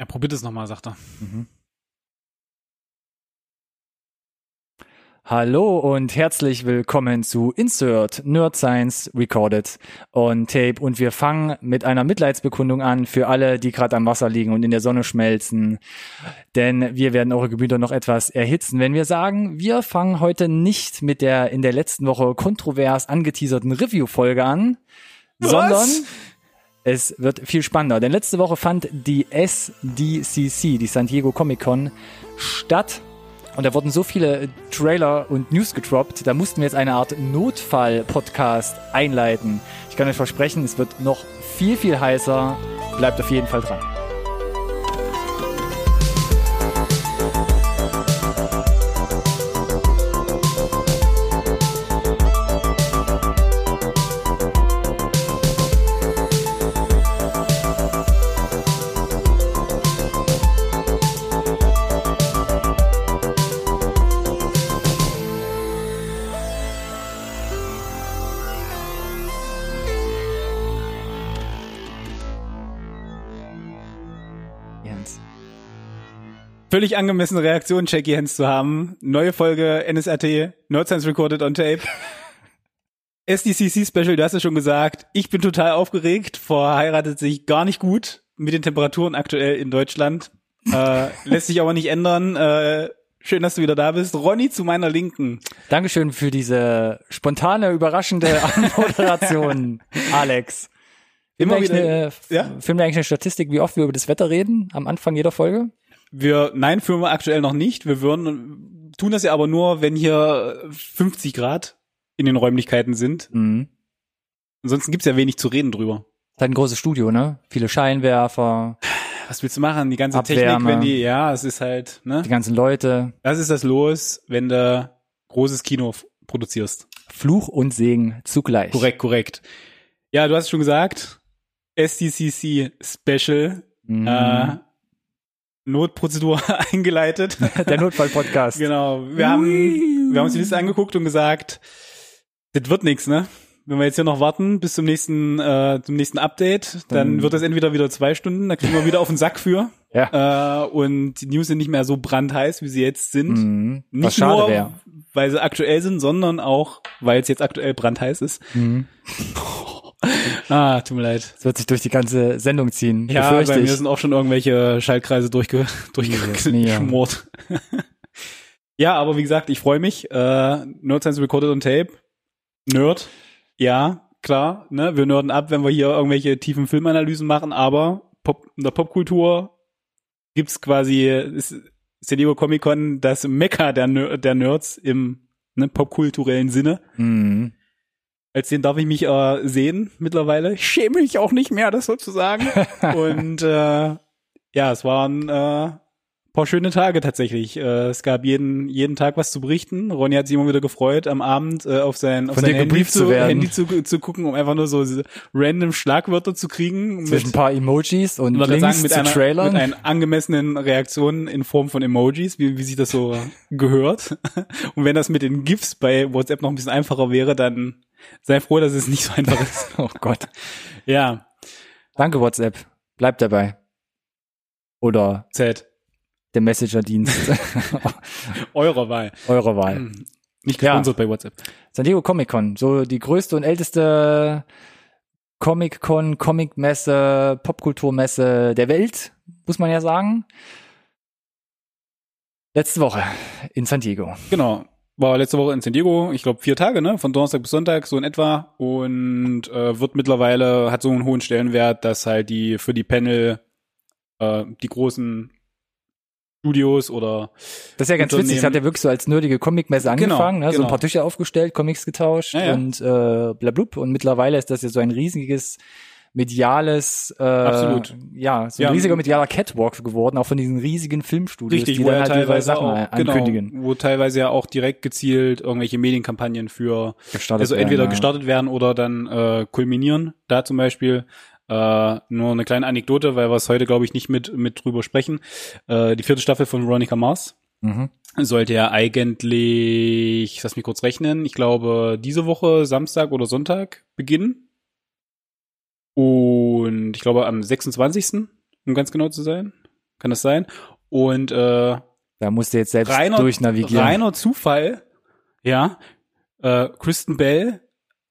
Er probiert es nochmal, sagt er. Hallo und herzlich willkommen zu Insert Nerd Science Recorded on Tape und wir fangen mit einer Mitleidsbekundung an für alle, die gerade am Wasser liegen und in der Sonne schmelzen, denn wir werden eure Gemüter noch etwas erhitzen, wenn wir sagen, wir fangen heute nicht mit der in der letzten Woche kontrovers angeteaserten Review-Folge an, Was? sondern es wird viel spannender, denn letzte Woche fand die SDCC, die San Diego Comic Con, statt. Und da wurden so viele Trailer und News gedroppt, da mussten wir jetzt eine Art Notfall-Podcast einleiten. Ich kann euch versprechen, es wird noch viel, viel heißer. Bleibt auf jeden Fall dran. Völlig angemessene Reaktion, Jackie Hens zu haben. Neue Folge NSRT, Nerd Science Recorded on Tape. SDCC Special, du hast es schon gesagt. Ich bin total aufgeregt. Verheiratet sich gar nicht gut mit den Temperaturen aktuell in Deutschland. Äh, lässt sich aber nicht ändern. Äh, schön, dass du wieder da bist. Ronny zu meiner Linken. Dankeschön für diese spontane, überraschende Moderation, Alex. Immer wieder- eine, Ja? filmen wir eigentlich eine Statistik, wie oft wir über das Wetter reden am Anfang jeder Folge? Wir, nein, führen wir aktuell noch nicht. Wir würden, tun das ja aber nur, wenn hier 50 Grad in den Räumlichkeiten sind. Mhm. Ansonsten gibt's ja wenig zu reden drüber. Ist halt ein großes Studio, ne? Viele Scheinwerfer, Was willst du machen? Die ganze Abwärme. Technik, wenn die, ja, es ist halt, ne? die ganzen Leute. Das ist das los, wenn du großes Kino produzierst. Fluch und Segen zugleich. Korrekt, korrekt. Ja, du hast schon gesagt, SDCC Special, Mhm. äh, Notprozedur eingeleitet. Der Notfall-Podcast. genau. Wir haben, wir haben uns die Liste angeguckt und gesagt, das wird nix, ne? Wenn wir jetzt hier noch warten bis zum nächsten, äh, zum nächsten Update, dann Dann- wird das entweder wieder zwei Stunden, da kriegen wir wieder auf den Sack für. Ja. Äh, und die News sind nicht mehr so brandheiß, wie sie jetzt sind. Mhm. Nicht nur, wäre. weil sie aktuell sind, sondern auch, weil es jetzt aktuell brandheiß ist. Mhm. Ah, tut mir leid. Das wird sich durch die ganze Sendung ziehen. Ja, bei mir ich. sind auch schon irgendwelche Schaltkreise durchge durchgeschmort. ja, aber wie gesagt, ich freue mich. Äh, Nerd Science Recorded on Tape. Nerd. Ja, klar. Ne? Wir nerden ab, wenn wir hier irgendwelche tiefen Filmanalysen machen, aber Pop, in der Popkultur gibt's quasi ist San Diego Comic Con das Mekka der, Ner der Nerds im ne, popkulturellen Sinne. Mhm. Als den darf ich mich äh, sehen mittlerweile. Ich schäme mich auch nicht mehr, das sozusagen. Und äh, ja, es waren äh, paar schöne Tage tatsächlich. Äh, es gab jeden jeden Tag was zu berichten. Ronny hat sich immer wieder gefreut, am Abend äh, auf sein auf Von sein Handy zu, zu. Handy zu, zu gucken, um einfach nur so diese random Schlagwörter zu kriegen. Zwischen ein paar Emojis und Links sagen, mit zu einer, Trailern. mit einer angemessenen Reaktion in Form von Emojis, wie, wie sich das so gehört. Und wenn das mit den GIFs bei WhatsApp noch ein bisschen einfacher wäre, dann sei froh, dass es nicht so einfach ist. oh Gott. Ja, Danke, WhatsApp. Bleibt dabei. Oder Z. der Messenger-Dienst Eurer Wahl. eurer Wahl. Hm. Nicht Ja. gesponsert bei WhatsApp. San Diego Comic Con, so die größte und älteste Comic Con, Comic-Messe, Popkulturmesse der Welt, muss man ja sagen. Letzte Woche in San Diego. Genau. War letzte Woche in San Diego, ich glaube vier Tage, ne? Von Donnerstag bis Sonntag, so in etwa. Und äh, wird mittlerweile, hat so einen hohen Stellenwert, dass halt die für die Panel äh, die großen Studios oder Das ist ja ganz witzig, es hat ja wirklich so als nerdige Comic-Messe angefangen, ne? so ein genau. paar Tische aufgestellt, Comics getauscht Ja, ja. und äh, blablub. Und mittlerweile ist das ja so ein riesiges mediales, äh, Absolut. ja, so ein Ja, riesiger medialer Catwalk geworden, auch von diesen riesigen Filmstudios, richtig, die wo dann ja halt teilweise Sachen auch, ankündigen. genau, wo teilweise ja auch direkt gezielt irgendwelche Medienkampagnen für Gestartet also werden, entweder ja. gestartet werden oder dann äh, kulminieren. Da zum Beispiel äh, nur eine kleine Anekdote, weil wir es heute, glaube ich, nicht mit, mit drüber sprechen. Äh, die vierte Staffel von Veronica Mars Mhm. sollte ja eigentlich, lass mich kurz rechnen, ich glaube, diese Woche, Samstag oder Sonntag beginnen. Und ich glaube am 26., um ganz genau zu sein. Kann das sein? Und äh, da musst du jetzt selbst reiner, durchnavigieren. Reiner Zufall, ja. Äh, Kristen Bell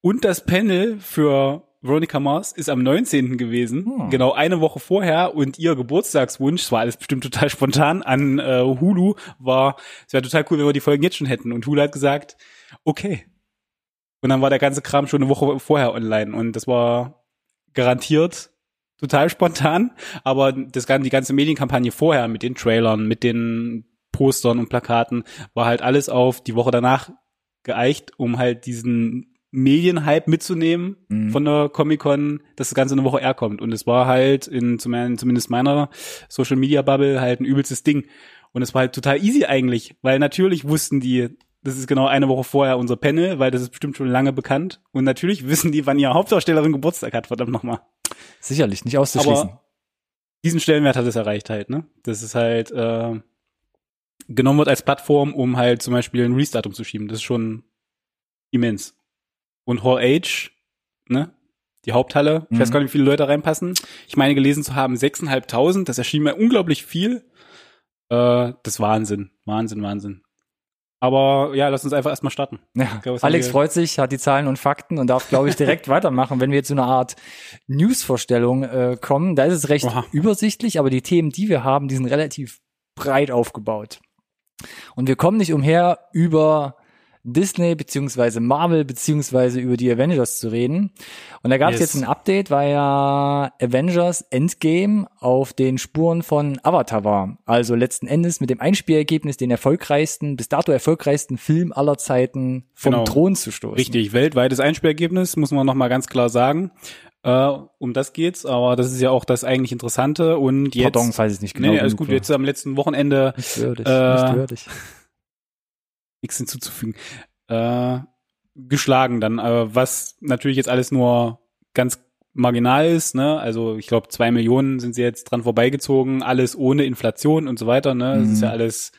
und das Panel für Veronica Mars ist am 19. gewesen, hm. genau eine Woche vorher und ihr Geburtstagswunsch, es war alles bestimmt total spontan, an äh, Hulu war, es wäre total cool, wenn wir die Folgen jetzt schon hätten. Und Hulu hat gesagt, okay. Und dann war der ganze Kram schon eine Woche vorher online und das war garantiert total spontan, aber das, die ganze Medienkampagne vorher mit den Trailern, mit den Postern und Plakaten war halt alles auf die Woche danach geeicht, um halt diesen Medienhype mitzunehmen mhm. von der Comic-Con, dass das Ganze eine Woche eher kommt. Und es war halt in zumindest meiner Social Media Bubble halt ein übelstes Ding. Und es war halt total easy eigentlich, weil natürlich wussten die, das ist genau eine Woche vorher unser Panel, weil das ist bestimmt schon lange bekannt. Und natürlich wissen die, wann ihre Hauptdarstellerin Geburtstag hat, verdammt nochmal. Sicherlich, nicht auszuschließen. Aber diesen Stellenwert hat es erreicht halt, ne? Das ist halt äh, genommen wird als Plattform, um halt zum Beispiel ein Restart umzuschieben. Das ist schon immens. Und Hall H, ne? Die Haupthalle, ich weiß mhm. gar nicht, wie viele Leute reinpassen. Ich meine gelesen zu haben, 6.500, das erschien mir unglaublich viel. Äh, das ist Wahnsinn, Wahnsinn, Wahnsinn. Aber ja, lass uns einfach erstmal starten. Ja, Alex freut sich, hat die Zahlen und Fakten und darf, glaube ich, direkt weitermachen, wenn wir zu einer Art News-Vorstellung äh, kommen. Da ist es recht Oha. übersichtlich, aber die Themen, die wir haben, die sind relativ breit aufgebaut. Und wir kommen nicht umher, über Disney beziehungsweise Marvel beziehungsweise über die Avengers zu reden. Und da gab es yes. jetzt ein Update, weil ja Avengers Endgame auf den Spuren von Avatar war. Also letzten Endes mit dem Einspielergebnis den erfolgreichsten, bis dato erfolgreichsten Film aller Zeiten vom genau. Thron zu stoßen. Richtig, weltweites Einspielergebnis, muss man nochmal ganz klar sagen. Uh, um das geht's, aber das ist ja auch das eigentlich Interessante und jetzt. Pardon, falls ich nicht genau. Nee, alles gut. Jetzt am letzten Wochenende. Nicht würdig, äh, nicht würdig nichts hinzuzufügen, äh, geschlagen dann, äh, was natürlich jetzt alles nur ganz marginal ist, ne? Also ich glaube, zwei Millionen sind sie jetzt dran vorbeigezogen, alles ohne Inflation und so weiter, ne? Das ist ja mhm. alles,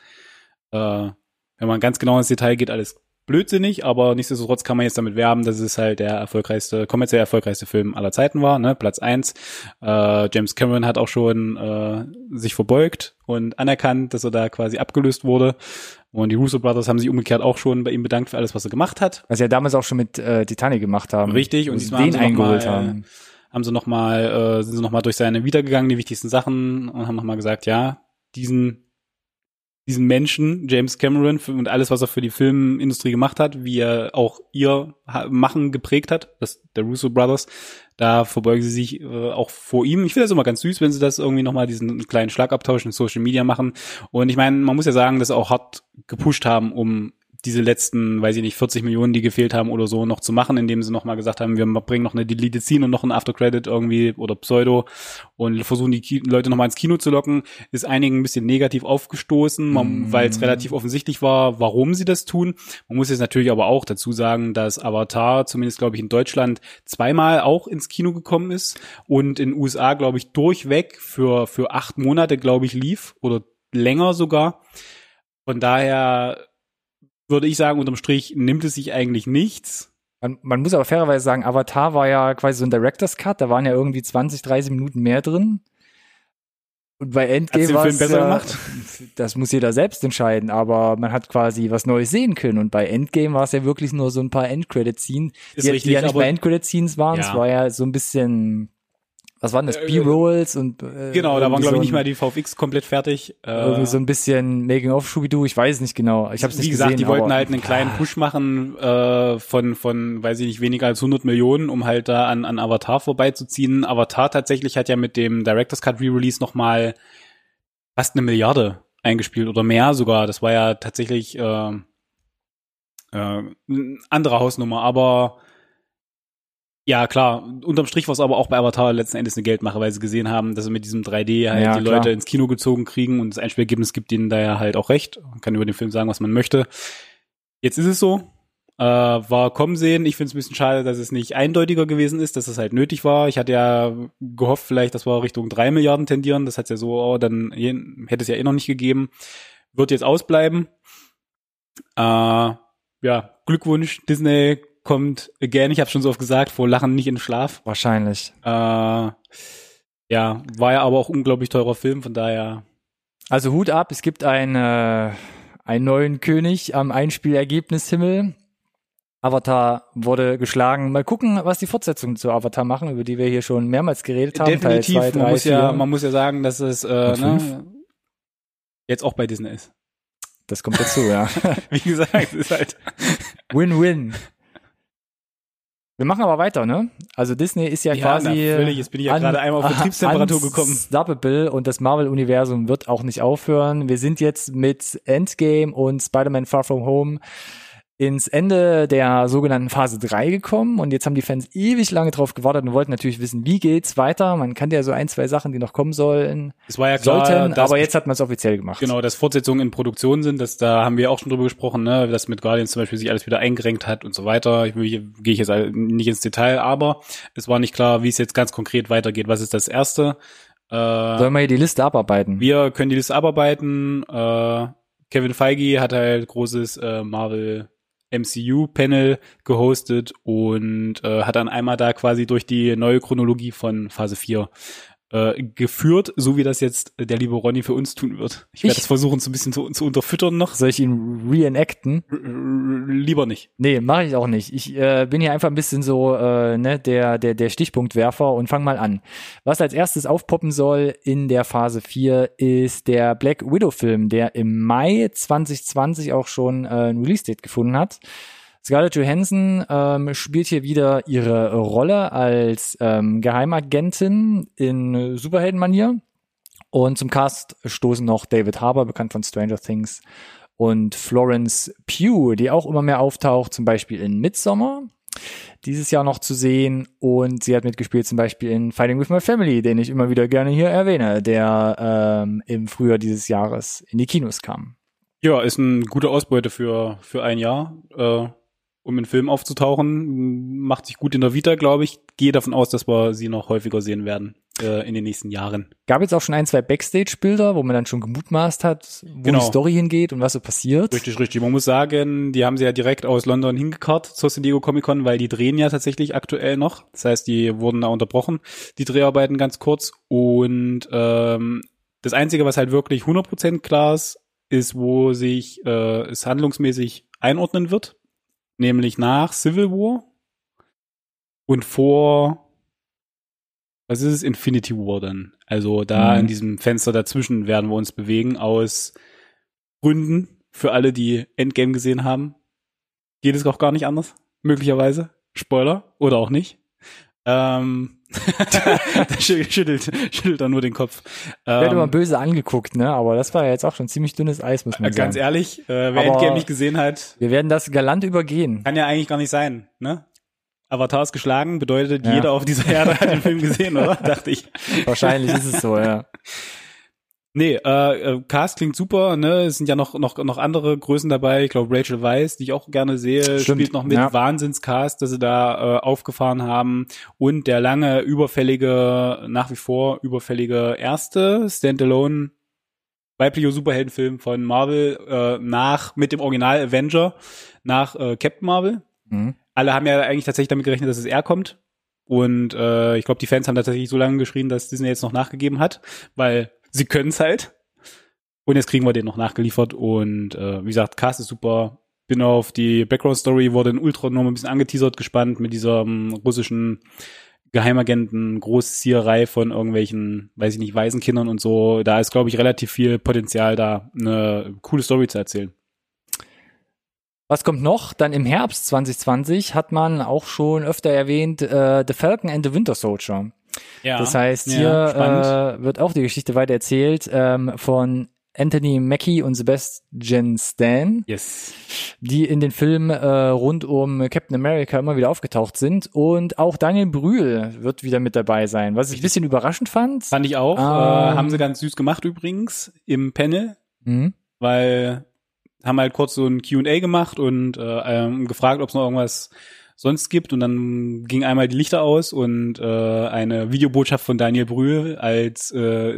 äh, wenn man ganz genau ins Detail geht, alles blödsinnig, aber nichtsdestotrotz kann man jetzt damit werben, dass es halt der erfolgreichste, kommerziell erfolgreichste Film aller Zeiten war, ne? Platz eins. Äh, James Cameron hat auch schon äh, sich verbeugt und anerkannt, dass er da quasi abgelöst wurde. Und die Russo Brothers haben sich umgekehrt auch schon bei ihm bedankt für alles, was er gemacht hat. Was sie ja damals auch schon mit äh, Titanic gemacht haben. Richtig, und diesmal den haben sie eingeholt mal, haben. haben sie nochmal, äh, sind sie nochmal durch seine wiedergegangen, die wichtigsten Sachen und haben nochmal gesagt, ja, diesen diesen Menschen, James Cameron, und alles, was er für die Filmindustrie gemacht hat, wie er auch ihr Machen geprägt hat, das der Russo Brothers, da verbeugen sie sich äh, auch vor ihm. Ich finde das immer ganz süß, wenn sie das irgendwie nochmal diesen kleinen Schlagabtausch in Social Media machen. Und ich meine, man muss ja sagen, dass sie auch hart gepusht haben, um diese letzten, weiß ich nicht, 40 Millionen, die gefehlt haben oder so, noch zu machen, indem sie nochmal gesagt haben, wir bringen noch eine Deleted Scene und noch ein Aftercredit irgendwie oder Pseudo und versuchen die Ki Leute nochmal ins Kino zu locken, ist einigen ein bisschen negativ aufgestoßen, mm. weil es relativ offensichtlich war, warum sie das tun. Man muss jetzt natürlich aber auch dazu sagen, dass Avatar, zumindest glaube ich in Deutschland, zweimal auch ins Kino gekommen ist und in USA, glaube ich, durchweg für, für acht Monate, glaube ich, lief oder länger sogar. Von daher würde ich sagen, unterm Strich nimmt es sich eigentlich nichts. Man, man, muss aber fairerweise sagen, Avatar war ja quasi so ein Director's Cut, da waren ja irgendwie 20, 30 Minuten mehr drin. Und bei Endgame war es ja, das muss jeder selbst entscheiden, aber man hat quasi was Neues sehen können. Und bei Endgame war es ja wirklich nur so ein paar Endcredit-Scenes, die, richtig, die ja nicht mal Endcredit-Scenes waren. Ja. Es war ja so ein bisschen was waren das, B-Rolls und äh, Genau, da waren glaube ich nicht mal die VFX komplett fertig. Äh, irgendwie so ein bisschen Making of Scooby-Doo, ich weiß nicht genau. Ich habe nicht Wie gesagt, gesehen, die wollten halt einen kleinen Push machen äh, von von weiß ich nicht weniger als 100 Millionen, um halt da an an Avatar vorbeizuziehen. Avatar tatsächlich hat ja mit dem Directors Cut Re-Release noch mal fast eine Milliarde eingespielt oder mehr sogar. Das war ja tatsächlich äh, äh, eine andere Hausnummer, aber ja, klar. Unterm Strich war es aber auch bei Avatar letzten Endes eine Geldmache, weil sie gesehen haben, dass sie mit diesem 3D halt ja, die klar. Leute ins Kino gezogen kriegen und das Einspielergebnis gibt ihnen da ja halt auch recht. Man kann über den Film sagen, was man möchte. Jetzt ist es so. Äh, war kommen sehen. Ich finde es ein bisschen schade, dass es nicht eindeutiger gewesen ist, dass es halt nötig war. Ich hatte ja gehofft, vielleicht, dass wir Richtung drei Milliarden tendieren. Das hat ja so, oh, dann hätte es ja eh noch nicht gegeben. Wird jetzt ausbleiben. Äh, ja, Glückwunsch, Disney kommt again, ich habe schon so oft gesagt, vor Lachen nicht in Schlaf. Wahrscheinlich. Äh, ja, war ja aber auch unglaublich teurer Film, von daher. Also Hut ab, es gibt ein, äh, einen neuen König am Einspielergebnishimmel. Avatar wurde geschlagen. Mal gucken, was die Fortsetzungen zu Avatar machen, über die wir hier schon mehrmals geredet haben. Definitiv. Teil 2, 3, man, muss ja, man muss ja sagen, dass es äh, ne, jetzt auch bei Disney ist. Das kommt dazu, ja. Wie gesagt, es ist halt Win-Win. Wir machen aber weiter, ne? Also Disney ist ja, ja quasi. Na, völlig. Jetzt bin ich ja an, gerade einmal auf Betriebstemperatur gekommen. Unstoppable und das Marvel-Universum wird auch nicht aufhören. Wir sind jetzt mit Endgame und Spider-Man Far From Home ins Ende der sogenannten Phase 3 gekommen und jetzt haben die Fans ewig lange drauf gewartet und wollten natürlich wissen, wie geht's weiter. Man kannte ja so ein, zwei Sachen, die noch kommen sollen. Es war ja klar, sollten, aber jetzt hat man es offiziell gemacht. Genau, dass Fortsetzungen in Produktion sind, das, da haben wir auch schon drüber gesprochen, ne, dass mit Guardians zum Beispiel sich alles wieder eingerenkt hat und so weiter. Ich, gehe ich jetzt nicht ins Detail, aber es war nicht klar, wie es jetzt ganz konkret weitergeht. Was ist das Erste? Äh, Sollen wir hier die Liste abarbeiten? Wir können die Liste abarbeiten. Äh, Kevin Feige hat halt großes äh, Marvel MCU-Panel gehostet und äh, hat dann einmal da quasi durch die neue Chronologie von Phase 4 äh, geführt, so wie das jetzt der liebe Ronny für uns tun wird. Ich werde es versuchen, so ein bisschen zu, zu unterfüttern noch. Soll ich ihn reenacten? Lieber nicht. Nee, mache ich auch nicht. Ich äh, bin hier einfach ein bisschen so äh, ne, der, der, der Stichpunktwerfer und fang mal an. Was als erstes aufpoppen soll in der Phase 4 ist der Black Widow-Film, der im Mai 2020 auch schon äh, ein Release-Date gefunden hat. Scarlett Johansson ähm, spielt hier wieder ihre Rolle als ähm, Geheimagentin in Superheldenmanier. Und zum Cast stoßen noch David Harbour, bekannt von Stranger Things, und Florence Pugh, die auch immer mehr auftaucht, zum Beispiel in Midsommar dieses Jahr noch zu sehen und sie hat mitgespielt zum Beispiel in Fighting with My Family, den ich immer wieder gerne hier erwähne, der ähm, im Frühjahr dieses Jahres in die Kinos kam. Ja, ist eine gute Ausbeute für, für ein Jahr. Äh, um in Film aufzutauchen. Macht sich gut in der Vita, glaube ich. Gehe davon aus, dass wir sie noch häufiger sehen werden äh, in den nächsten Jahren. Gab jetzt auch schon ein, zwei Backstage-Bilder, wo man dann schon gemutmaßt hat, wo genau. die Story hingeht und was so passiert. Richtig, richtig. Man muss sagen, die haben sie ja direkt aus London hingekarrt zur San Diego Comic Con, weil die drehen ja tatsächlich aktuell noch. Das heißt, die wurden da unterbrochen, die Dreharbeiten ganz kurz. Und ähm, das Einzige, was halt wirklich 100% klar ist, ist, wo sich äh, es handlungsmäßig einordnen wird nämlich nach Civil War und vor, was ist es, Infinity War dann. Also da mhm. in diesem Fenster dazwischen werden wir uns bewegen aus Gründen für alle, die Endgame gesehen haben. Geht es auch gar nicht anders, möglicherweise. Spoiler oder auch nicht. Ähm, schüttelt, schüttelt er nur den Kopf. Ähm, Werde immer böse angeguckt, ne? Aber das war ja jetzt auch schon ziemlich dünnes Eis, muss man ganz sagen. Ganz ehrlich, äh, wer Aber Endgame nicht gesehen hat. Wir werden das galant übergehen. Kann ja eigentlich gar nicht sein, ne? Avatar ist geschlagen, bedeutet, ja. jeder auf dieser Erde hat den Film gesehen, oder? Dachte ich. Wahrscheinlich ist es so, ja. Nee, äh, äh, Cast klingt super, ne? Es sind ja noch noch noch andere Größen dabei. Ich glaube Rachel Weisz, die ich auch gerne sehe, Stimmt, spielt noch mit ja. Wahnsinnscast, dass sie da äh, aufgefahren haben und der lange überfällige, nach wie vor überfällige erste Standalone weibliche Superheldenfilm von Marvel äh, nach mit dem Original Avenger nach äh, Captain Marvel. Mhm. Alle haben ja eigentlich tatsächlich damit gerechnet, dass es er kommt. Und äh, ich glaube, die Fans haben tatsächlich so lange geschrien, dass Disney jetzt noch nachgegeben hat, weil sie können es halt. Und jetzt kriegen wir den noch nachgeliefert. Und äh, wie gesagt, Cast ist super. Bin auf die Background-Story, wurde in Ultra noch ein bisschen angeteasert, gespannt mit dieser um, russischen Geheimagenten, Großzieherei von irgendwelchen, weiß ich nicht, Waisenkindern und so. Da ist, glaube ich, relativ viel Potenzial da, eine coole Story zu erzählen. Was kommt noch? Dann im Herbst 2020 hat man auch schon öfter erwähnt, äh, The Falcon and the Winter Soldier. Ja, das heißt, hier ja, äh, wird auch die Geschichte weiter erzählt ähm, von Anthony Mackie und Sebastian Stan, yes. die in den Filmen äh, rund um Captain America immer wieder aufgetaucht sind. Und auch Daniel Brühl wird wieder mit dabei sein, was ich ein bisschen überraschend fand. Fand ich auch. Ähm, äh, haben sie ganz süß gemacht übrigens im Panel, mhm. weil haben halt kurz so ein Q&A gemacht und äh, ähm, gefragt, ob es noch irgendwas sonst gibt. Und dann ging einmal die Lichter aus und äh, eine Videobotschaft von Daniel Brühl als äh,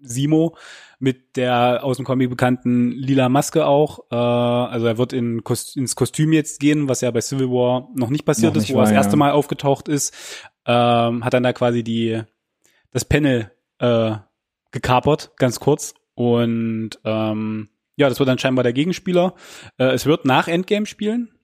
Simo mit der aus dem Comic bekannten lila Maske auch. Äh, also er wird in Kost ins Kostüm jetzt gehen, was ja bei Civil War noch nicht passiert noch nicht ist, wo war, er das erste Mal aufgetaucht ist. Ähm, hat dann da quasi die das Panel äh, gekapert, ganz kurz Und ähm, ja, das wird dann scheinbar der Gegenspieler. Äh, es wird nach Endgame spielen.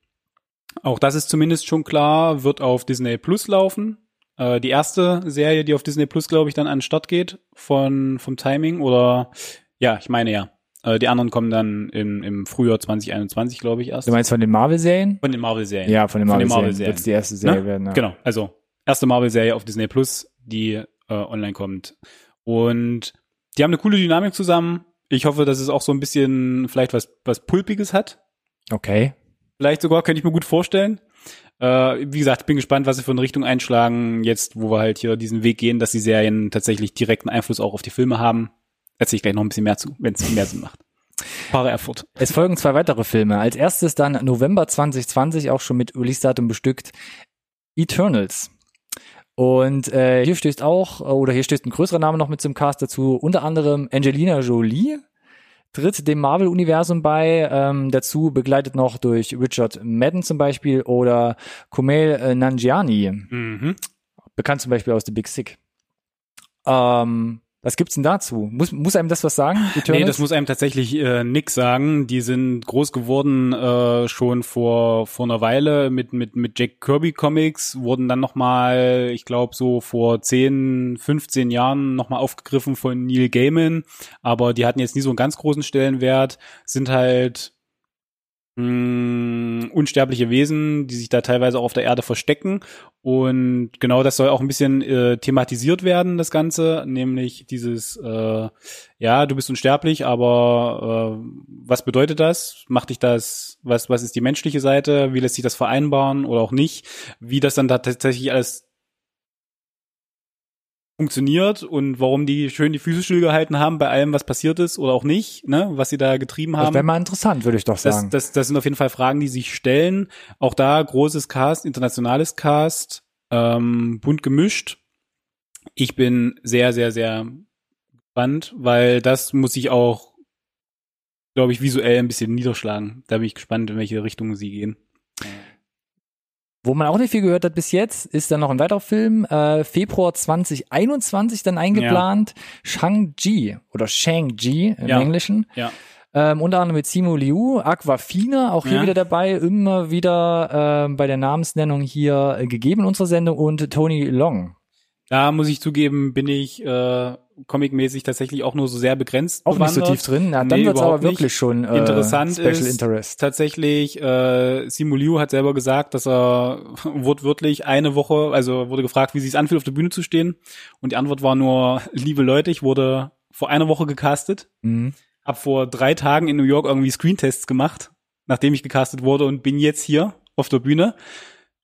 Auch das ist zumindest schon klar, wird auf Disney Plus laufen. Äh, die erste Serie, die auf Disney Plus, glaube ich, dann an den Start geht von vom Timing oder ja, ich meine ja. Äh, die anderen kommen dann im, im Frühjahr 2021, glaube ich, erst. Du meinst von den Marvel-Serien? Von den Marvel-Serien. Ja, von den Marvel-Serien. Marvel Wird die erste Serie ne? werden. Ja. Genau, also erste Marvel-Serie auf Disney Plus, die äh, online kommt. Und die haben eine coole Dynamik zusammen. Ich hoffe, dass es auch so ein bisschen vielleicht was, was Pulpiges hat. Okay. Vielleicht sogar, könnte ich mir gut vorstellen. Äh, wie gesagt, bin gespannt, was sie für eine Richtung einschlagen, jetzt, wo wir halt hier diesen Weg gehen, dass die Serien tatsächlich direkten Einfluss auch auf die Filme haben. Erzähle ich gleich noch ein bisschen mehr zu, wenn es mehr Sinn macht. Para Erfurt. Es folgen zwei weitere Filme. Als erstes dann November 2020, auch schon mit Release-Datum bestückt, Eternals. Und äh, hier stößt auch, oder hier stößt ein größerer Name noch mit zum Cast dazu, unter anderem Angelina Jolie, tritt dem Marvel-Universum bei, ähm, dazu begleitet noch durch Richard Madden zum Beispiel oder Kumail äh, Nanjiani, mhm. bekannt zum Beispiel aus The Big Sick. Ähm, was gibt's denn dazu? Muss, muss einem das was sagen? Eternals? Nee, das muss einem tatsächlich äh, nix sagen. Die sind groß geworden äh, schon vor vor einer Weile mit mit mit Jack Kirby Comics, wurden dann noch mal, ich glaube so vor 10, 15 Jahren noch mal aufgegriffen von Neil Gaiman, aber die hatten jetzt nie so einen ganz großen Stellenwert, sind halt mh, hm, unsterbliche Wesen, die sich da teilweise auch auf der Erde verstecken. Und genau das soll auch ein bisschen äh, thematisiert werden, das Ganze, nämlich dieses, äh, ja, du bist unsterblich, aber äh, was bedeutet das? Macht dich das, was, was ist die menschliche Seite? Wie lässt sich das vereinbaren oder auch nicht? Wie das dann da tatsächlich alles funktioniert und warum die schön die Füße stillgehalten haben bei allem, was passiert ist oder auch nicht, ne, was sie da getrieben haben. Das wäre mal interessant, würde ich doch sagen. Das, das, das sind auf jeden Fall Fragen, die sich stellen. Auch da großes Cast, internationales Cast, ähm, bunt gemischt. Ich bin sehr, sehr, sehr gespannt, weil das muss ich auch, glaube ich, visuell ein bisschen niederschlagen. Da bin ich gespannt, in welche Richtung sie gehen. Wo man auch nicht viel gehört hat bis jetzt, ist dann noch ein weiterer Film, äh, Februar 2021 dann eingeplant, ja. Shang-Chi oder Shang-Chi im ja. Englischen. Ja. Ähm, unter anderem mit Simu Liu, Aquafina, auch hier ja. wieder dabei, immer wieder äh, bei der Namensnennung hier äh, gegeben in unserer Sendung und Tony Long. Da muss ich zugeben, bin ich äh, comicmäßig tatsächlich auch nur so sehr begrenzt. Auch bewandert. nicht so tief drin. Ja, dann nee, wird's aber wirklich nicht. schon äh, interessant. Special ist Interest. Tatsächlich, äh, Simu Liu hat selber gesagt, dass er wortwörtlich eine Woche, also wurde gefragt, wie sich anfühlt, auf der Bühne zu stehen. Und die Antwort war nur, liebe Leute, ich wurde vor einer Woche gecastet, mhm. hab vor drei Tagen in New York irgendwie Screentests gemacht, nachdem ich gecastet wurde und bin jetzt hier auf der Bühne.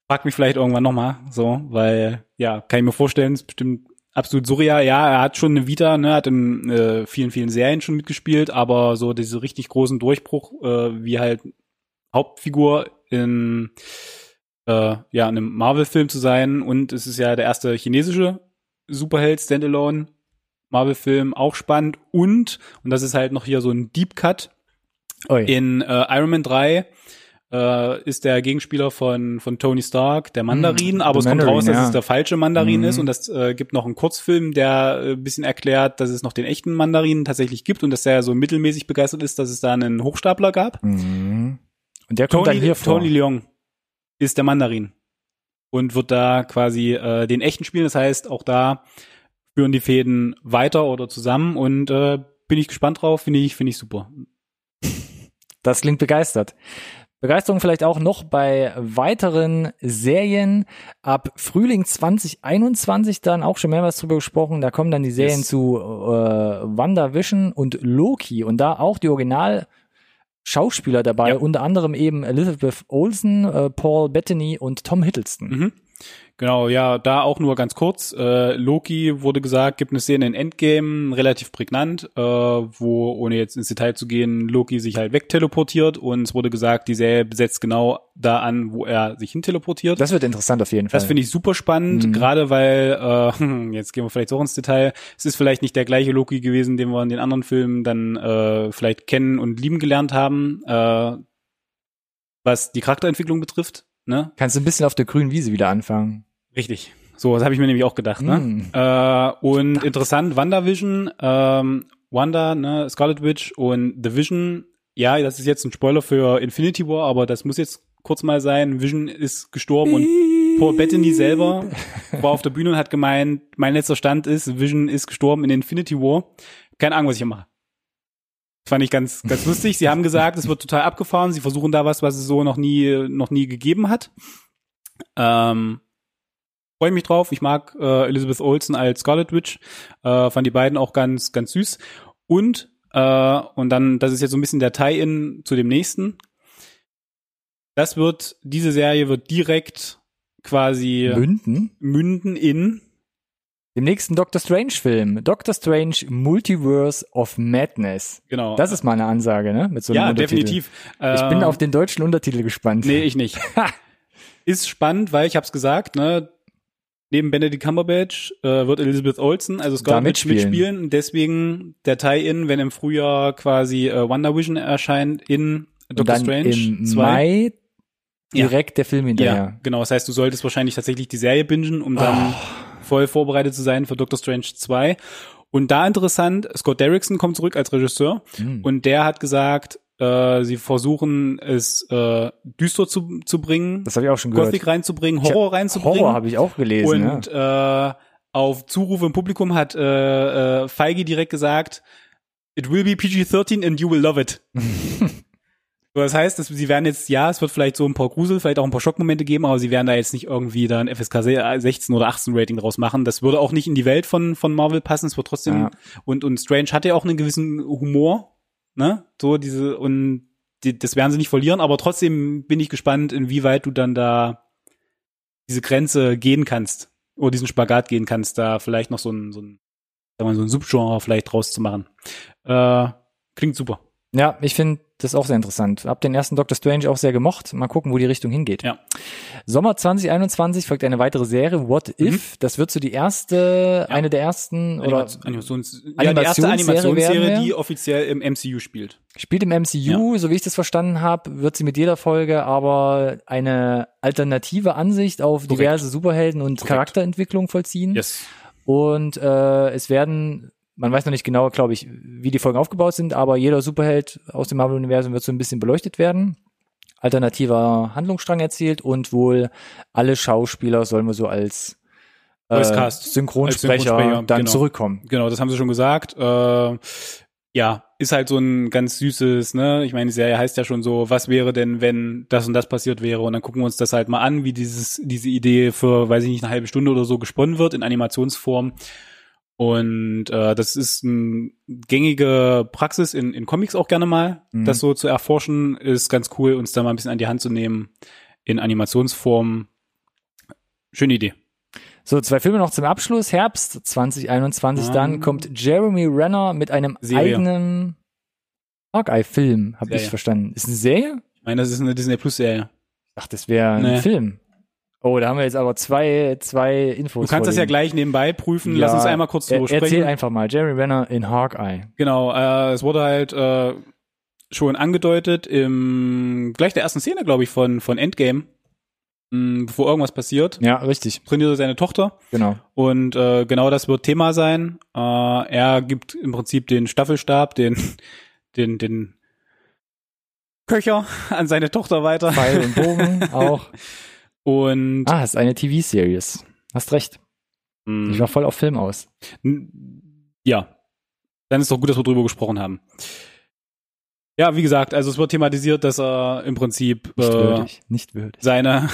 Frag mich vielleicht irgendwann nochmal, so, weil, ja, kann ich mir vorstellen, ist bestimmt absolut surreal. Ja, er hat schon eine Vita, ne, hat in äh, vielen, vielen Serien schon mitgespielt, aber so diese richtig großen Durchbruch, äh, wie halt Hauptfigur in äh, ja, in einem Marvel-Film zu sein und es ist ja der erste chinesische Superheld Standalone Marvel-Film auch spannend und und das ist halt noch hier so ein Deep Cut Oi. in äh, Iron Man 3 äh, ist der Gegenspieler von, von Tony Stark, der Mandarin, mm, aber es Mandarin, kommt raus, dass ja. es der falsche Mandarin mm. ist und das äh, gibt noch einen Kurzfilm, der äh, ein bisschen erklärt, dass es noch den echten Mandarin tatsächlich gibt und dass er so mittelmäßig begeistert ist, dass es da einen Hochstapler gab. Mm. Und der kommt Tony, dann hier vor. Tony Leung ist der Mandarin und wird da quasi äh, den echten spielen. Das heißt, auch da führen die Fäden weiter oder zusammen und äh, bin ich gespannt drauf, finde ich, finde ich super. Das klingt begeistert. Begeisterung vielleicht auch noch bei weiteren Serien ab Frühling 2021 dann auch schon mehrmals drüber gesprochen. Da kommen dann die Serien yes. zu äh, WandaVision und Loki und da auch die Original Schauspieler dabei, ja. unter anderem eben Elizabeth Olsen, äh, Paul Bettany und Tom Hiddleston. Mhm. Genau, ja, da auch nur ganz kurz. Äh, Loki wurde gesagt, gibt eine Szene in Endgame, relativ prägnant, äh, wo, ohne jetzt ins Detail zu gehen, Loki sich halt wegteleportiert und es wurde gesagt, die Serie besetzt genau da an, wo er sich hinteleportiert. Das wird interessant auf jeden Fall. Das finde ich super spannend, mhm. gerade weil, äh, jetzt gehen wir vielleicht auch ins Detail, es ist vielleicht nicht der gleiche Loki gewesen, den wir in den anderen Filmen dann äh, vielleicht kennen und lieben gelernt haben, äh, was die Charakterentwicklung betrifft. Ne? Kannst du ein bisschen auf der grünen Wiese wieder anfangen. Richtig. So, das habe ich mir nämlich auch gedacht. Ne? Mm. Äh, und interessant, WandaVision, ähm, Wanda, ne, Scarlet Witch und The Vision. Ja, das ist jetzt ein Spoiler für Infinity War, aber das muss jetzt kurz mal sein. Vision ist gestorben und Paul Bettany selber war auf der Bühne und hat gemeint, mein letzter Stand ist, Vision ist gestorben in Infinity War. Keine Ahnung, was ich hier mache. Fand ich ganz, ganz lustig. Sie haben gesagt, es wird total abgefahren. Sie versuchen da was, was es so noch nie, noch nie gegeben hat. Ähm, freue mich drauf. Ich mag äh, Elizabeth Olsen als Scarlet Witch. Äh, fand die beiden auch ganz, ganz süß. Und, äh, und dann, das ist jetzt so ein bisschen der Tie-In zu dem nächsten. Das wird, diese Serie wird direkt quasi münden, münden in dem nächsten Doctor Strange Film. Doctor Strange Multiverse of Madness. Genau. Das ist mal eine Ansage, ne? Mit so einem ja, Untertitel. definitiv. Ich bin auf den deutschen Untertitel gespannt. Nee, ich nicht. ist spannend, weil ich hab's gesagt, ne? Neben Benedict Cumberbatch äh, wird Elizabeth Olsen, also Scarlet mitspielen. mitspielen. Deswegen der Tie-In, wenn im Frühjahr quasi äh, Wonder Vision erscheint in Doctor Strange im 2. Mai direkt ja. der Film hinterher. Ja, genau. Das heißt, du solltest wahrscheinlich tatsächlich die Serie bingen, um dann oh. Voll vorbereitet zu sein für Doctor Strange 2. Und da interessant, Scott Derrickson kommt zurück als Regisseur mhm. und der hat gesagt, äh, sie versuchen es äh, düster zu, zu bringen. Das habe ich auch schon gehört. Gothic reinzubringen, Horror hab, reinzubringen. Horror habe ich auch gelesen. Und ja. äh, auf Zurufe im Publikum hat äh, äh, Feige direkt gesagt, it will be PG-13 and you will love it. das heißt, dass sie werden jetzt, ja, es wird vielleicht so ein paar Grusel, vielleicht auch ein paar Schockmomente geben, aber sie werden da jetzt nicht irgendwie da ein FSK 16 oder 18 Rating draus machen. Das würde auch nicht in die Welt von, von Marvel passen. Es wird trotzdem, ja. und, und Strange hat ja auch einen gewissen Humor, ne? So diese und die, das werden sie nicht verlieren, aber trotzdem bin ich gespannt, inwieweit du dann da diese Grenze gehen kannst oder diesen Spagat gehen kannst, da vielleicht noch so ein so ein, sagen wir, so ein Subgenre vielleicht draus zu machen. Äh, klingt super. Ja, ich finde das auch sehr interessant. Hab den ersten Doctor Strange auch sehr gemocht. Mal gucken, wo die Richtung hingeht. Ja. Sommer 2021 folgt eine weitere Serie, What If. Mhm. Das wird so die erste, ja. eine der ersten oder Animations, ja, die erste Animationsserie, die offiziell im MCU spielt. Spielt im MCU, ja. so wie ich das verstanden habe, wird sie mit jeder Folge aber eine alternative Ansicht auf Korrekt. diverse Superhelden und Korrekt. Charakterentwicklung vollziehen. Yes. Und äh, es werden man weiß noch nicht genau, glaube ich, wie die Folgen aufgebaut sind, aber jeder Superheld aus dem Marvel-Universum wird so ein bisschen beleuchtet werden. Alternativer Handlungsstrang erzählt und wohl alle Schauspieler sollen wir so als äh, Synchronsprecher, als Synchronsprecher dann genau. zurückkommen. Genau, das haben sie schon gesagt. Äh, ja, ist halt so ein ganz süßes, ne? Ich meine, die Serie heißt ja schon so, was wäre denn, wenn das und das passiert wäre? Und dann gucken wir uns das halt mal an, wie dieses, diese Idee für, weiß ich nicht, eine halbe Stunde oder so gesponnen wird in Animationsform. Und äh, das ist eine gängige Praxis in, in Comics auch gerne mal, mhm. das so zu erforschen, ist ganz cool, uns da mal ein bisschen an die Hand zu nehmen in Animationsform. Schöne Idee. So, zwei Filme noch zum Abschluss. Herbst 2021, um, dann kommt Jeremy Renner mit einem Serie. eigenen Hawkeye-Film, habe ich verstanden. Ist eine Serie? Ich meine, das ist eine Disney Plus-Serie. Ach, das wäre nee. ein Film. Oh, da haben wir jetzt aber zwei, zwei Infos. Du kannst das ja gleich nebenbei prüfen. Ja, Lass uns einmal kurz drüber sprechen. Erzähl einfach mal. Jerry Renner in Hawkeye. Genau, äh, es wurde halt äh, schon angedeutet im gleich der ersten Szene, glaube ich, von von Endgame, mh, hm, bevor irgendwas passiert. Ja, richtig. Trainiert er seine Tochter. Genau. Und äh, genau das wird Thema sein. Äh, er gibt im Prinzip den Staffelstab, den den den Köcher an seine Tochter weiter. Pfeil und Bogen auch. Und ah, es ist eine TV-Series. Hast recht. Mm. Ich war voll auf Film aus. Ja. Dann ist doch gut, dass wir drüber gesprochen haben. Ja, wie gesagt, also es wird thematisiert, dass er im Prinzip nicht, äh, würdig. nicht würdig. seine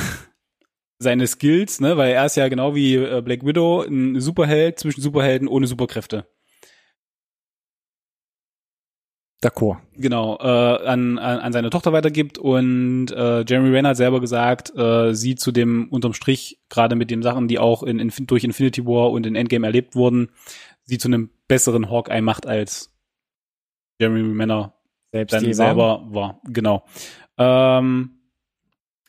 seine Skills, ne, weil er ist ja genau wie äh, Black Widow ein Superheld zwischen Superhelden ohne Superkräfte. D'accord. Genau, äh, an, an, an seine Tochter weitergibt und äh, Jeremy Renner hat selber gesagt, äh, sie zu dem unterm Strich, gerade mit den Sachen, die auch in, in, durch Infinity War und in Endgame erlebt wurden, sie zu einem besseren Hawkeye macht als Jeremy Renner selbst dann selber war. Genau. Ähm,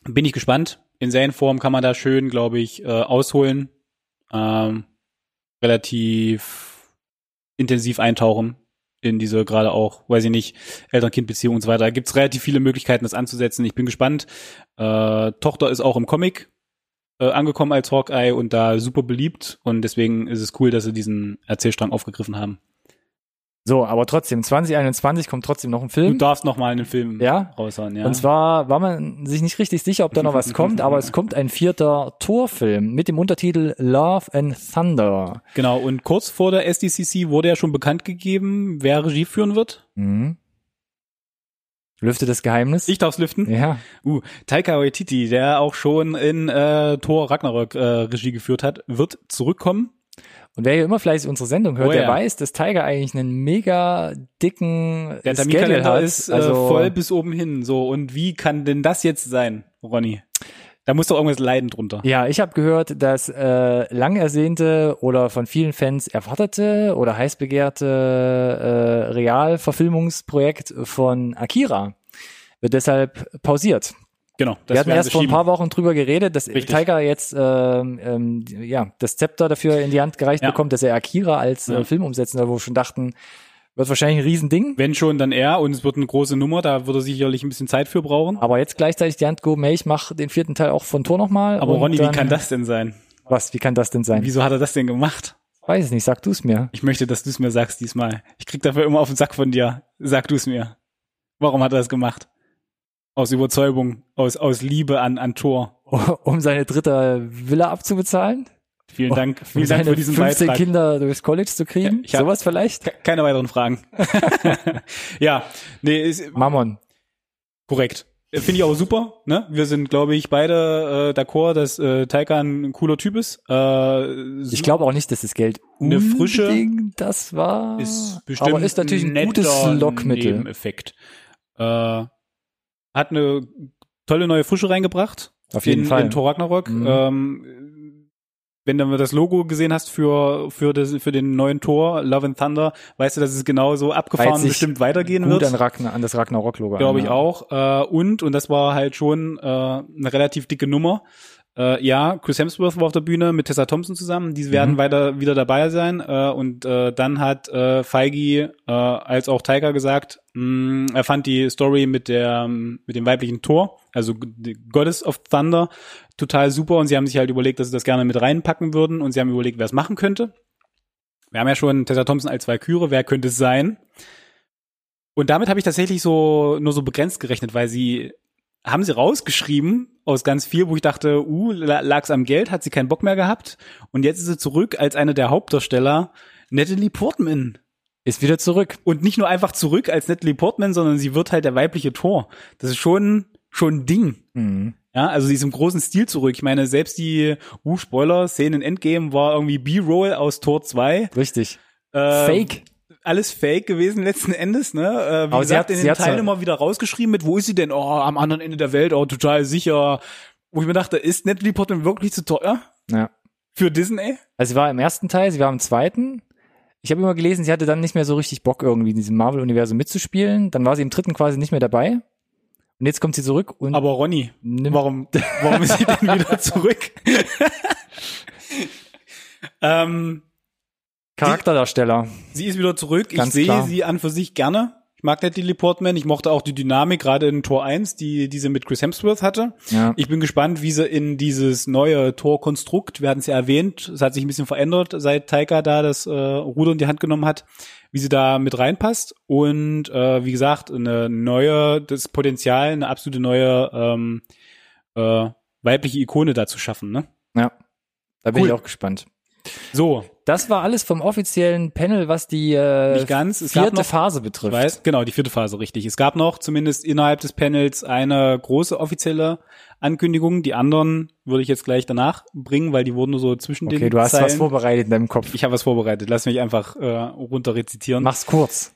bin ich gespannt. In Serienform kann man da schön, glaube ich, äh, ausholen. Ähm, relativ intensiv eintauchen in diese gerade auch, weiß ich nicht, Eltern-Kind-Beziehung und so weiter. Da gibt's relativ viele Möglichkeiten, das anzusetzen. Ich bin gespannt. Äh, Tochter ist auch im Comic äh, angekommen als Hawkeye und da super beliebt und deswegen ist es cool, dass sie diesen Erzählstrang aufgegriffen haben. So, aber trotzdem, 2021 kommt trotzdem noch ein Film. Du darfst noch mal einen Film ja? raushauen, ja. Und zwar war man sich nicht richtig sicher, ob da noch was kommt, aber es kommt ein vierter Torfilm mit dem Untertitel Love and Thunder. Genau, und kurz vor der SDCC wurde ja schon bekannt gegeben, wer Regie führen wird. Mhm. Lüfte das Geheimnis. Ich darf's lüften? Ja. Uh, Taika Waititi, der auch schon in äh, Thor Ragnarok äh, Regie geführt hat, wird zurückkommen. Und wer hier immer vielleicht unsere Sendung hört, Oh der ja. weiß, dass Tiger eigentlich einen mega dicken Der Terminkalender hat. ist äh, also, voll bis oben hin. So, und wie kann denn das jetzt sein, Ronny? Da muss doch irgendwas leiden drunter. Ja, ich habe gehört, dass äh, lang ersehnte oder von vielen Fans erwartete oder heiß begehrte äh, Realverfilmungsprojekt von Akira wird deshalb pausiert. Genau. Wir hatten erst vor ein paar Wochen drüber geredet, dass Richtig. Tiger jetzt ähm, ähm, ja das Zepter dafür in die Hand gereicht Ja. bekommt, dass er Akira als Ja. äh, Film umsetzen soll, wo wir schon dachten, wird wahrscheinlich ein Riesending. Wenn schon, dann er und es wird eine große Nummer, da würde er sicherlich ein bisschen Zeit für brauchen. Aber jetzt gleichzeitig die Hand gehoben, hey, ich mache den vierten Teil auch von Tor nochmal. Aber Ronny, wie dann- kann das denn sein? Was, wie kann das denn sein? Wieso hat er das denn gemacht? Weiß es nicht, sag du es mir. Ich möchte, dass du es mir sagst diesmal. Ich krieg dafür immer auf den Sack von dir. Sag du es mir. Warum hat er das gemacht? Aus Überzeugung, aus, aus Liebe an, an Thor. Um seine dritte Villa abzubezahlen? Vielen Dank, Um vielen Dank seine für diesen 15 Beitrag. Kinder durchs College zu kriegen? Ja, Sowas vielleicht? Ke- Keine weiteren Fragen. ja, nee, ist Mammon. korrekt. Äh, Finde ich auch super. Ne? Wir sind, glaube ich, beide äh, d'accord, dass äh, Taika ein cooler Typ ist. Äh, Ich glaube auch nicht, dass das Geld Eine frische das war. ist bestimmt aber ist natürlich ein gutes Lockmittel. Nebeneffekt. Äh, hat eine tolle neue Frische reingebracht. Auf jeden in, Fall. In Thor Ragnarok. Mhm. Ähm, wenn du das Logo gesehen hast für, für, das, für den neuen Tor, Love and Thunder, weißt du, dass es genauso abgefahren sich bestimmt weitergehen Gut wird. an, Ragnar, an das Ragnarok-Logo. Glaube ich ja. auch. Äh, und, und das war halt schon äh, eine relativ dicke Nummer. Äh, ja, Chris Hemsworth war auf der Bühne mit Tessa Thompson zusammen. Die werden Mhm. weiter wieder dabei sein. Äh, und äh, dann hat äh, Feige äh, als auch Tiger gesagt, mh, er fand die Story mit der mit dem weiblichen Tor, also Goddess of Thunder, total super. Und sie haben sich halt überlegt, dass sie das gerne mit reinpacken würden. Und sie haben überlegt, wer es machen könnte. Wir haben ja schon Tessa Thompson als Valkyrie. Wer könnte es sein? Und damit habe ich tatsächlich so nur so begrenzt gerechnet, weil sie haben sie rausgeschrieben aus ganz viel, wo ich dachte, uh, la- lag's am Geld, hat sie keinen Bock mehr gehabt. Und jetzt ist sie zurück als eine der Hauptdarsteller, Natalie Portman. Ist wieder zurück. Und nicht nur einfach zurück als Natalie Portman, sondern sie wird halt der weibliche Tor. Das ist schon, schon ein Ding. Mhm. Ja, also sie ist im großen Stil zurück. Ich meine, selbst die, uh, Spoiler, Szene in Endgame war irgendwie B-Roll aus Tor 2. Richtig. Äh, Fake. alles fake gewesen letzten Endes, ne? Äh, wie Aber sie gesagt, hat- in den Teilen immer wieder rausgeschrieben mit, wo ist sie denn? Oh, am anderen Ende der Welt, oh, total sicher. Wo ich mir dachte, ist Natalie Portman wirklich zu teuer Ja. für Disney? Also sie war im ersten Teil, sie war im zweiten. Ich habe immer gelesen, sie hatte dann nicht mehr so richtig Bock, irgendwie in diesem Marvel-Universum mitzuspielen. Dann war sie im dritten quasi nicht mehr dabei. Und jetzt kommt sie zurück und Aber Ronny, warum, warum ist sie denn wieder zurück? ähm, Charakterdarsteller. sie ist wieder zurück. Ich Ganz sehe klar. sie an für sich gerne. Ich mag Natalie Portman. Ich mochte auch die Dynamik, gerade in Tor 1, die, die sie mit Chris Hemsworth hatte. Ja. Ich bin gespannt, wie sie in dieses neue Torkonstrukt, wir hatten es ja erwähnt, es hat sich ein bisschen verändert, seit Taika da das äh, Ruder in die Hand genommen hat, wie sie da mit reinpasst. Und äh, wie gesagt, eine neue, das Potenzial, eine absolute neue ähm, äh, weibliche Ikone da zu schaffen. Ne? ja. Da bin Cool. ich auch gespannt. So, Das war alles vom offiziellen Panel, was die äh, Nicht ganz. Es vierte noch- Phase betrifft. weiß, genau, die vierte Phase, richtig. Es gab noch zumindest innerhalb des Panels eine große offizielle Ankündigung. Die anderen würde ich jetzt gleich danach bringen, weil die wurden nur so zwischen den Okay, du hast was Zeilen. vorbereitet in deinem Kopf. Ich habe was vorbereitet. Lass mich einfach äh, runter rezitieren. Mach's kurz.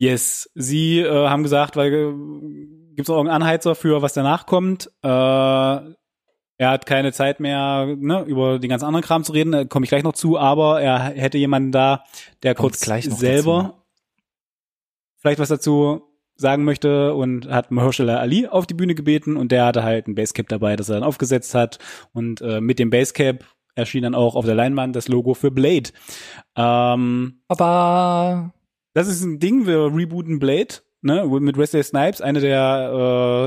Yes, Sie äh, haben gesagt, weil äh, gibt's noch irgendeinen Anheizer für was danach kommt. Äh, er hat keine Zeit mehr, ne, über den ganzen anderen Kram zu reden. Da komme ich gleich noch zu. Aber er hätte jemanden da, der Kommt kurz selber dazu. vielleicht was dazu sagen möchte und hat Mahershala Ali auf die Bühne gebeten und der hatte halt ein Basecap dabei, das er dann aufgesetzt hat und äh, mit dem Basecap erschien dann auch auf der Leinwand das Logo für Blade. Ähm, Aber das ist ein Ding, wir rebooten Blade, ne, mit Wesley Snipes, eine der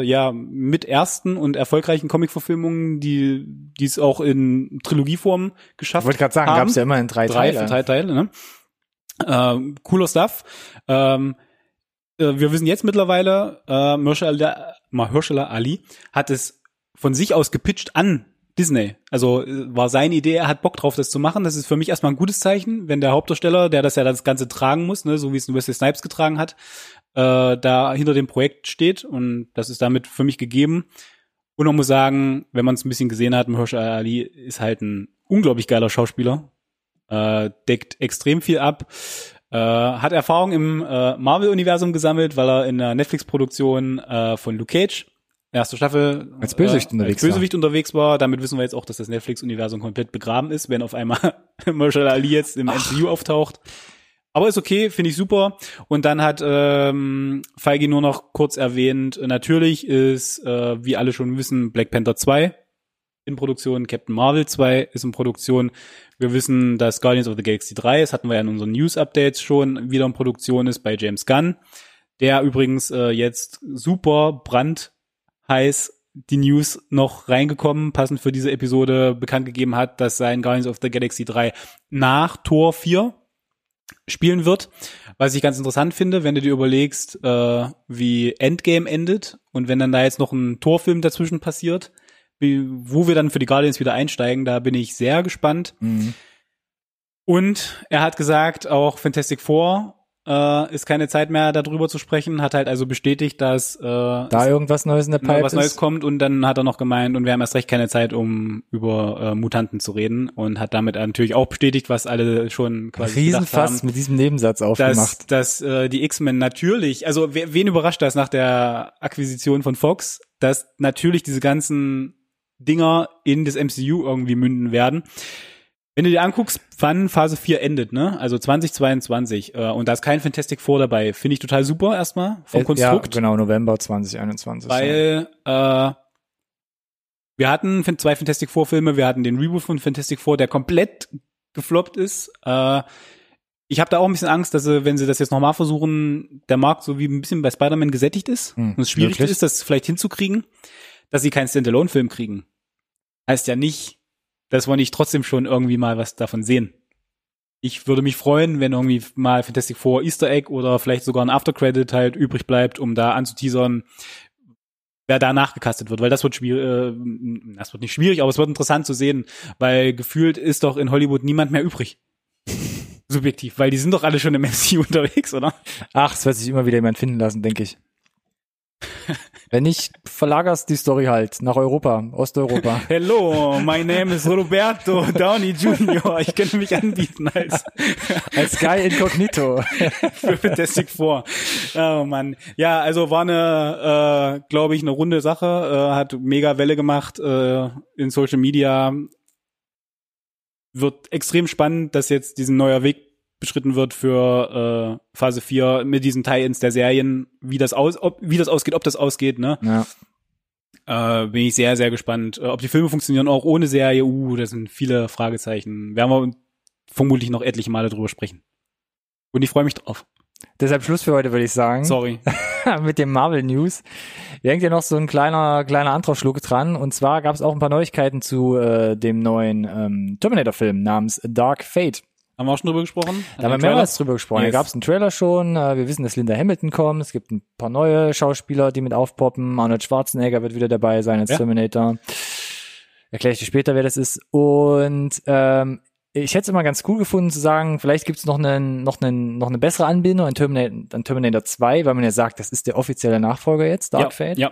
äh, ja mit ersten und erfolgreichen Comic-Verfilmungen, die die es auch in Trilogieform ich geschafft wollte gerade sagen, haben. gab's ja immer in drei, drei, Teile. drei Teile, ne? Äh, cooler Stuff. Ähm, äh, wir wissen jetzt mittlerweile, äh, Mahershala Ali hat es von sich aus gepitcht an Disney. Also äh, war seine Idee, er hat Bock drauf, das zu machen. Das ist für mich erstmal ein gutes Zeichen, wenn der Hauptdarsteller, der das ja das Ganze tragen muss, ne, so wie es Wesley Snipes getragen hat, äh, da hinter dem Projekt steht und das ist damit für mich gegeben. Und man muss sagen, wenn man es ein bisschen gesehen hat, Mahershala Ali ist halt ein unglaublich geiler Schauspieler, äh, deckt extrem viel ab, äh, hat Erfahrung im äh, Marvel-Universum gesammelt, weil er in der Netflix-Produktion äh, von Luke Cage erste Staffel als Bösewicht, äh, unterwegs, als Bösewicht war. unterwegs war. Damit wissen wir jetzt auch, dass das Netflix-Universum komplett begraben ist, wenn auf einmal Marshall Ali jetzt im Ach. MCU auftaucht. Aber ist okay, finde ich super. Und dann hat ähm, Feige nur noch kurz erwähnt, natürlich ist, äh, wie alle schon wissen, Black Panther 2 in Produktion, Captain Marvel 2 ist in Produktion. Wir wissen, dass Guardians of the Galaxy 3, das hatten wir ja in unseren News-Updates schon, wieder in Produktion ist bei James Gunn, der übrigens äh, jetzt super brandheiß die News noch reingekommen, passend für diese Episode bekannt gegeben hat, dass sein Guardians of the Galaxy 3 nach Tor 4 spielen wird. Was ich ganz interessant finde, wenn du dir überlegst, äh, wie Endgame endet und wenn dann da jetzt noch ein Torfilm dazwischen passiert, wie, wo wir dann für die Guardians wieder einsteigen, da bin ich sehr gespannt. Mhm. Und er hat gesagt, auch Fantastic Four äh, ist keine Zeit mehr darüber zu sprechen, hat halt also bestätigt, dass äh, da irgendwas Neues in der Pipe was ist. Neues kommt und dann hat er noch gemeint und wir haben erst recht keine Zeit, um über äh, Mutanten zu reden und hat damit natürlich auch bestätigt, was alle schon quasi Riesenfass haben, mit diesem Nebensatz aufgemacht. Dass, dass äh, die X-Men natürlich, also wen überrascht das nach der Akquisition von Fox, dass natürlich diese ganzen Dinger in das MCU irgendwie münden werden. Wenn du dir anguckst, wann Phase 4 endet, ne? Also 2022 äh, und da ist kein Fantastic Four dabei, finde ich total super erstmal vom äh, Konstrukt. Ja, genau, November 2021. Weil äh, wir hatten zwei Fantastic Four Filme, wir hatten den Reboot von Fantastic Four, der komplett gefloppt ist. Äh, ich habe da auch ein bisschen Angst, dass sie, wenn sie das jetzt nochmal versuchen, der Markt so wie ein bisschen bei Spider-Man gesättigt ist hm, und es schwierig wirklich? ist, das vielleicht hinzukriegen, dass sie keinen Standalone-Film kriegen. Heißt ja nicht, dass wir nicht trotzdem schon irgendwie mal was davon sehen. Ich würde mich freuen, wenn irgendwie mal Fantastic Four Easter Egg oder vielleicht sogar ein Aftercredit halt übrig bleibt, um da anzuteasern, wer da nachgekastet wird, weil das wird schwierig, äh, das wird nicht schwierig, aber es wird interessant zu sehen, weil gefühlt ist doch in Hollywood niemand mehr übrig. Subjektiv, weil die sind doch alle schon im MCU unterwegs, oder? Ach, es wird sich immer wieder jemand finden lassen, denke ich. Wenn nicht, verlagerst die Story halt nach Europa, Osteuropa. Hello, my name is Roberto Downey Jr. Ich könnte mich anbieten als als Guy Incognito für Fantastic Four. Oh Mann. Ja, also war eine, äh, glaube ich, eine runde Sache. Äh, hat mega Welle gemacht äh, in Social Media. Wird extrem spannend, dass jetzt diesen neuer Weg beschritten wird für äh, Phase 4 mit diesen Tie-Ins der Serien, wie das aus, ob, wie das ausgeht, ob das ausgeht, ne? Ja. Äh, bin ich sehr, sehr gespannt. Äh, ob die Filme funktionieren auch ohne Serie, uh, das sind viele Fragezeichen. Werden wir vermutlich noch etliche Male drüber sprechen. Und ich freue mich drauf. Deshalb Schluss für heute, würde ich sagen. Sorry. Mit dem Marvel News. Hier hängt ja noch so ein kleiner, kleiner anderer Schluck dran. Und zwar gab es auch ein paar Neuigkeiten zu äh, dem neuen ähm, Terminator-Film namens Dark Fate. Haben wir auch schon drüber gesprochen? Da haben wir mehrmals drüber gesprochen. Yes. Da gab es einen Trailer schon. Äh, wir wissen, dass Linda Hamilton kommt. Es gibt ein paar neue Schauspieler, die mit aufpoppen. Arnold Schwarzenegger wird wieder dabei sein als ja. Terminator. Erkläre ich dir später, wer das ist. Und ähm, ich hätte es immer ganz cool gefunden zu sagen, vielleicht gibt es noch, einen, noch, einen, noch eine bessere Anbindung an Terminator, an Terminator 2, weil man ja sagt, das ist der offizielle Nachfolger jetzt, Dark ja, Fate. Ja.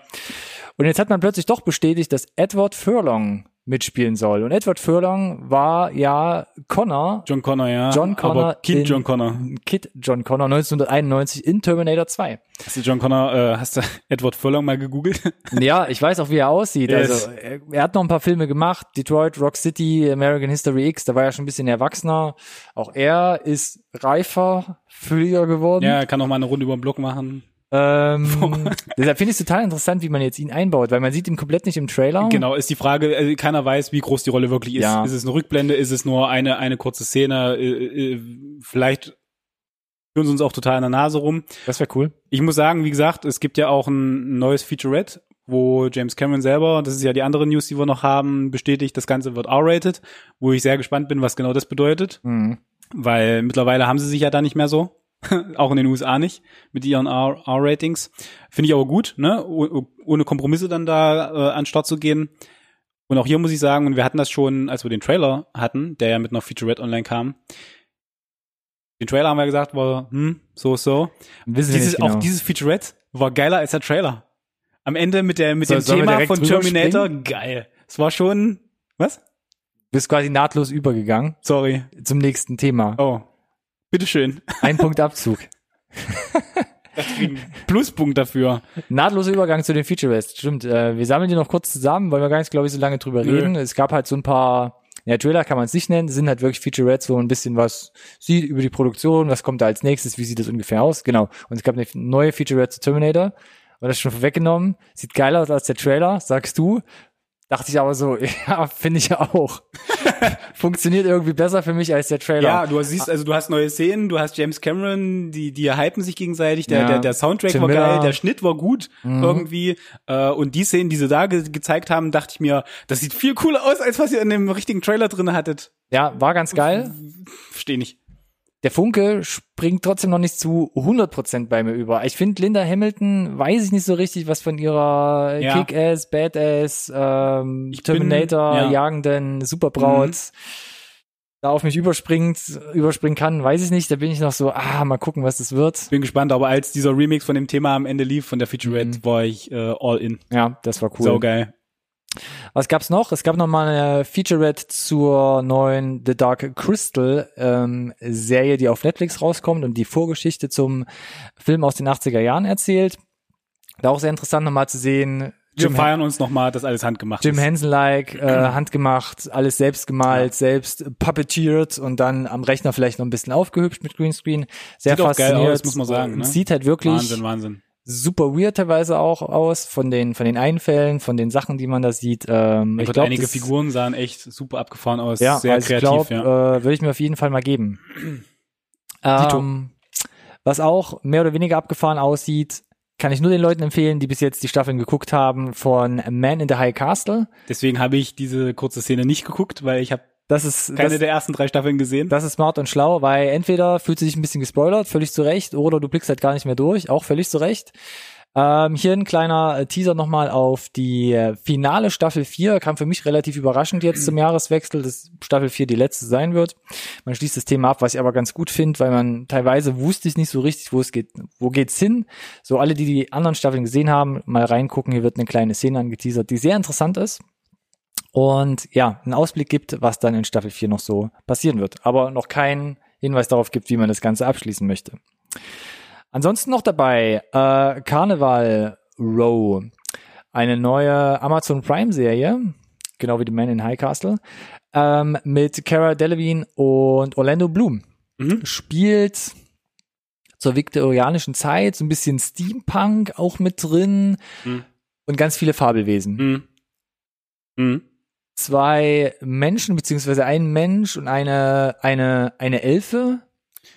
Und jetzt hat man plötzlich doch bestätigt, dass Edward Furlong mitspielen soll. Und Edward Furlong war ja Connor. John Connor, ja. John Connor. Aber Kid John Connor. Kid John Connor 1991 in Terminator 2. Hast du John Connor, äh, hast du Edward Furlong mal gegoogelt? ja, ich weiß auch, wie er aussieht. Yes. Also er, er, hat noch ein paar Filme gemacht. Detroit, Rock City, American History X, da war er schon ein bisschen erwachsener. Auch er ist reifer, fülliger geworden. Ja, er kann auch mal eine Runde über den Block machen. Ähm, deshalb finde ich es total interessant, wie man jetzt ihn einbaut, weil man sieht ihn komplett nicht im Trailer. Genau, ist die Frage, also keiner weiß, wie groß die Rolle wirklich ist. Ja. Ist es eine Rückblende, ist es nur eine, eine kurze Szene, äh, äh, vielleicht führen sie uns auch total an der Nase rum. Das wäre cool. Ich muss sagen, wie gesagt, es gibt ja auch ein neues Featurette, wo James Cameron selber, das ist ja die andere News, die wir noch haben, bestätigt, das Ganze wird R-rated, wo ich sehr gespannt bin, was genau das bedeutet. Mhm. weil mittlerweile haben sie sich ja da nicht mehr so. auch in den USA nicht, mit ihren R-Ratings. Finde ich aber gut, ne? ohne Kompromisse dann da äh, an Start zu gehen. Und auch hier muss ich sagen, und wir hatten das schon, als wir den Trailer hatten, der ja mit einer Featurette online kam. Den Trailer haben wir gesagt, war, hm, so, so. Wissen dieses, genau. Auch dieses Featurette war geiler als der Trailer. Am Ende mit der, mit so, dem Thema von Terminator, geil. Es war schon, was? Du bist quasi nahtlos übergegangen. Sorry. Zum nächsten Thema. Oh. Bitteschön. Ein Punkt Abzug. Pluspunkt dafür. Nahtloser Übergang zu den Feature Rest. Stimmt. Äh, wir sammeln die noch kurz zusammen, weil wir gar nicht, glaube ich, so lange drüber Nö. reden. Es gab halt so ein paar, ja, Trailer kann man es nicht nennen, sind halt wirklich Feature Reds, wo man ein bisschen was sieht über die Produktion, was kommt da als nächstes, wie sieht das ungefähr aus. Genau. Und es gab eine neue Feature Red zu Terminator. Und das ist schon vorweggenommen. Sieht geiler aus als der Trailer, sagst du. Dachte ich aber so, ja, finde ich auch. Funktioniert irgendwie besser für mich als der Trailer. Ja, du siehst, also du hast neue Szenen, du hast James Cameron, die, die hypen sich gegenseitig, der, ja. der, der Soundtrack Tim war Miller. geil, der Schnitt war gut mhm. irgendwie. Äh, und die Szenen, die sie da ge gezeigt haben, dachte ich mir, das sieht viel cooler aus, als was ihr in dem richtigen Trailer drin hattet. Ja, war ganz geil. Verstehe nicht der Funke springt trotzdem noch nicht zu 100% bei mir über. Ich finde Linda Hamilton, weiß ich nicht so richtig, was von ihrer ja. Kick-Ass, Badass, ähm, Terminator, bin, ja. jagenden Superbraut mhm. da auf mich überspringt, überspringen kann, weiß ich nicht. Da bin ich noch so, ah, mal gucken, was das wird. Bin gespannt, aber als dieser Remix von dem Thema am Ende lief, von der Featurette, mhm. war ich äh, all in. Ja, das war cool. So geil. Was gab's noch? Es gab noch mal eine Featurette zur neuen The Dark Crystal ähm, Serie, die auf Netflix rauskommt und die Vorgeschichte zum Film aus den 80er Jahren erzählt. Da auch sehr interessant nochmal zu sehen. Wir feiern uns nochmal, dass alles handgemacht Jim ist. Jim Henson-like, äh, handgemacht, alles selbst gemalt, ja. selbst puppeteered und dann am Rechner vielleicht noch ein bisschen aufgehübscht mit Greenscreen. Sehr Sieht fasziniert. Auch geil aus, muss man sagen. Ne? Sieht halt wirklich Wahnsinn, Wahnsinn super weird teilweise auch aus von den von den Einfällen, von den Sachen, die man da sieht. Ähm, ich glaube, einige das, Figuren sahen echt super abgefahren aus, ja, sehr also kreativ. Ich glaub, ja. äh, würde ich mir auf jeden Fall mal geben. ähm, was auch mehr oder weniger abgefahren aussieht, kann ich nur den Leuten empfehlen, die bis jetzt die Staffeln geguckt haben von Man in the High Castle. Deswegen habe ich diese kurze Szene nicht geguckt, weil ich habe das ist keine das, der ersten drei Staffeln gesehen. Das ist smart und schlau, weil entweder fühlt sie sich ein bisschen gespoilert, völlig zu Recht, oder du blickst halt gar nicht mehr durch, auch völlig zu Recht. Ähm, hier ein kleiner äh, Teaser nochmal auf die äh, finale Staffel 4. Kam für mich relativ überraschend jetzt zum Jahreswechsel, dass Staffel 4 die letzte sein wird. Man schließt das Thema ab, was ich aber ganz gut finde, weil man teilweise wusste ich nicht so richtig, wo es geht, wo geht's hin. So alle, die die anderen Staffeln gesehen haben, mal reingucken. Hier wird eine kleine Szene angeteasert, die sehr interessant ist und ja, einen Ausblick gibt, was dann in Staffel 4 noch so passieren wird. Aber noch keinen Hinweis darauf gibt, wie man das Ganze abschließen möchte. Ansonsten noch dabei äh, Carnival Row, eine neue Amazon Prime Serie, genau wie The Man in High Castle, ähm, mit Cara Delevingne und Orlando Bloom. Mhm. Spielt zur viktorianischen Zeit, so ein bisschen Steampunk auch mit drin mhm. und ganz viele Fabelwesen. Mhm. Zwei Menschen, beziehungsweise ein Mensch und eine, eine, eine Elfe,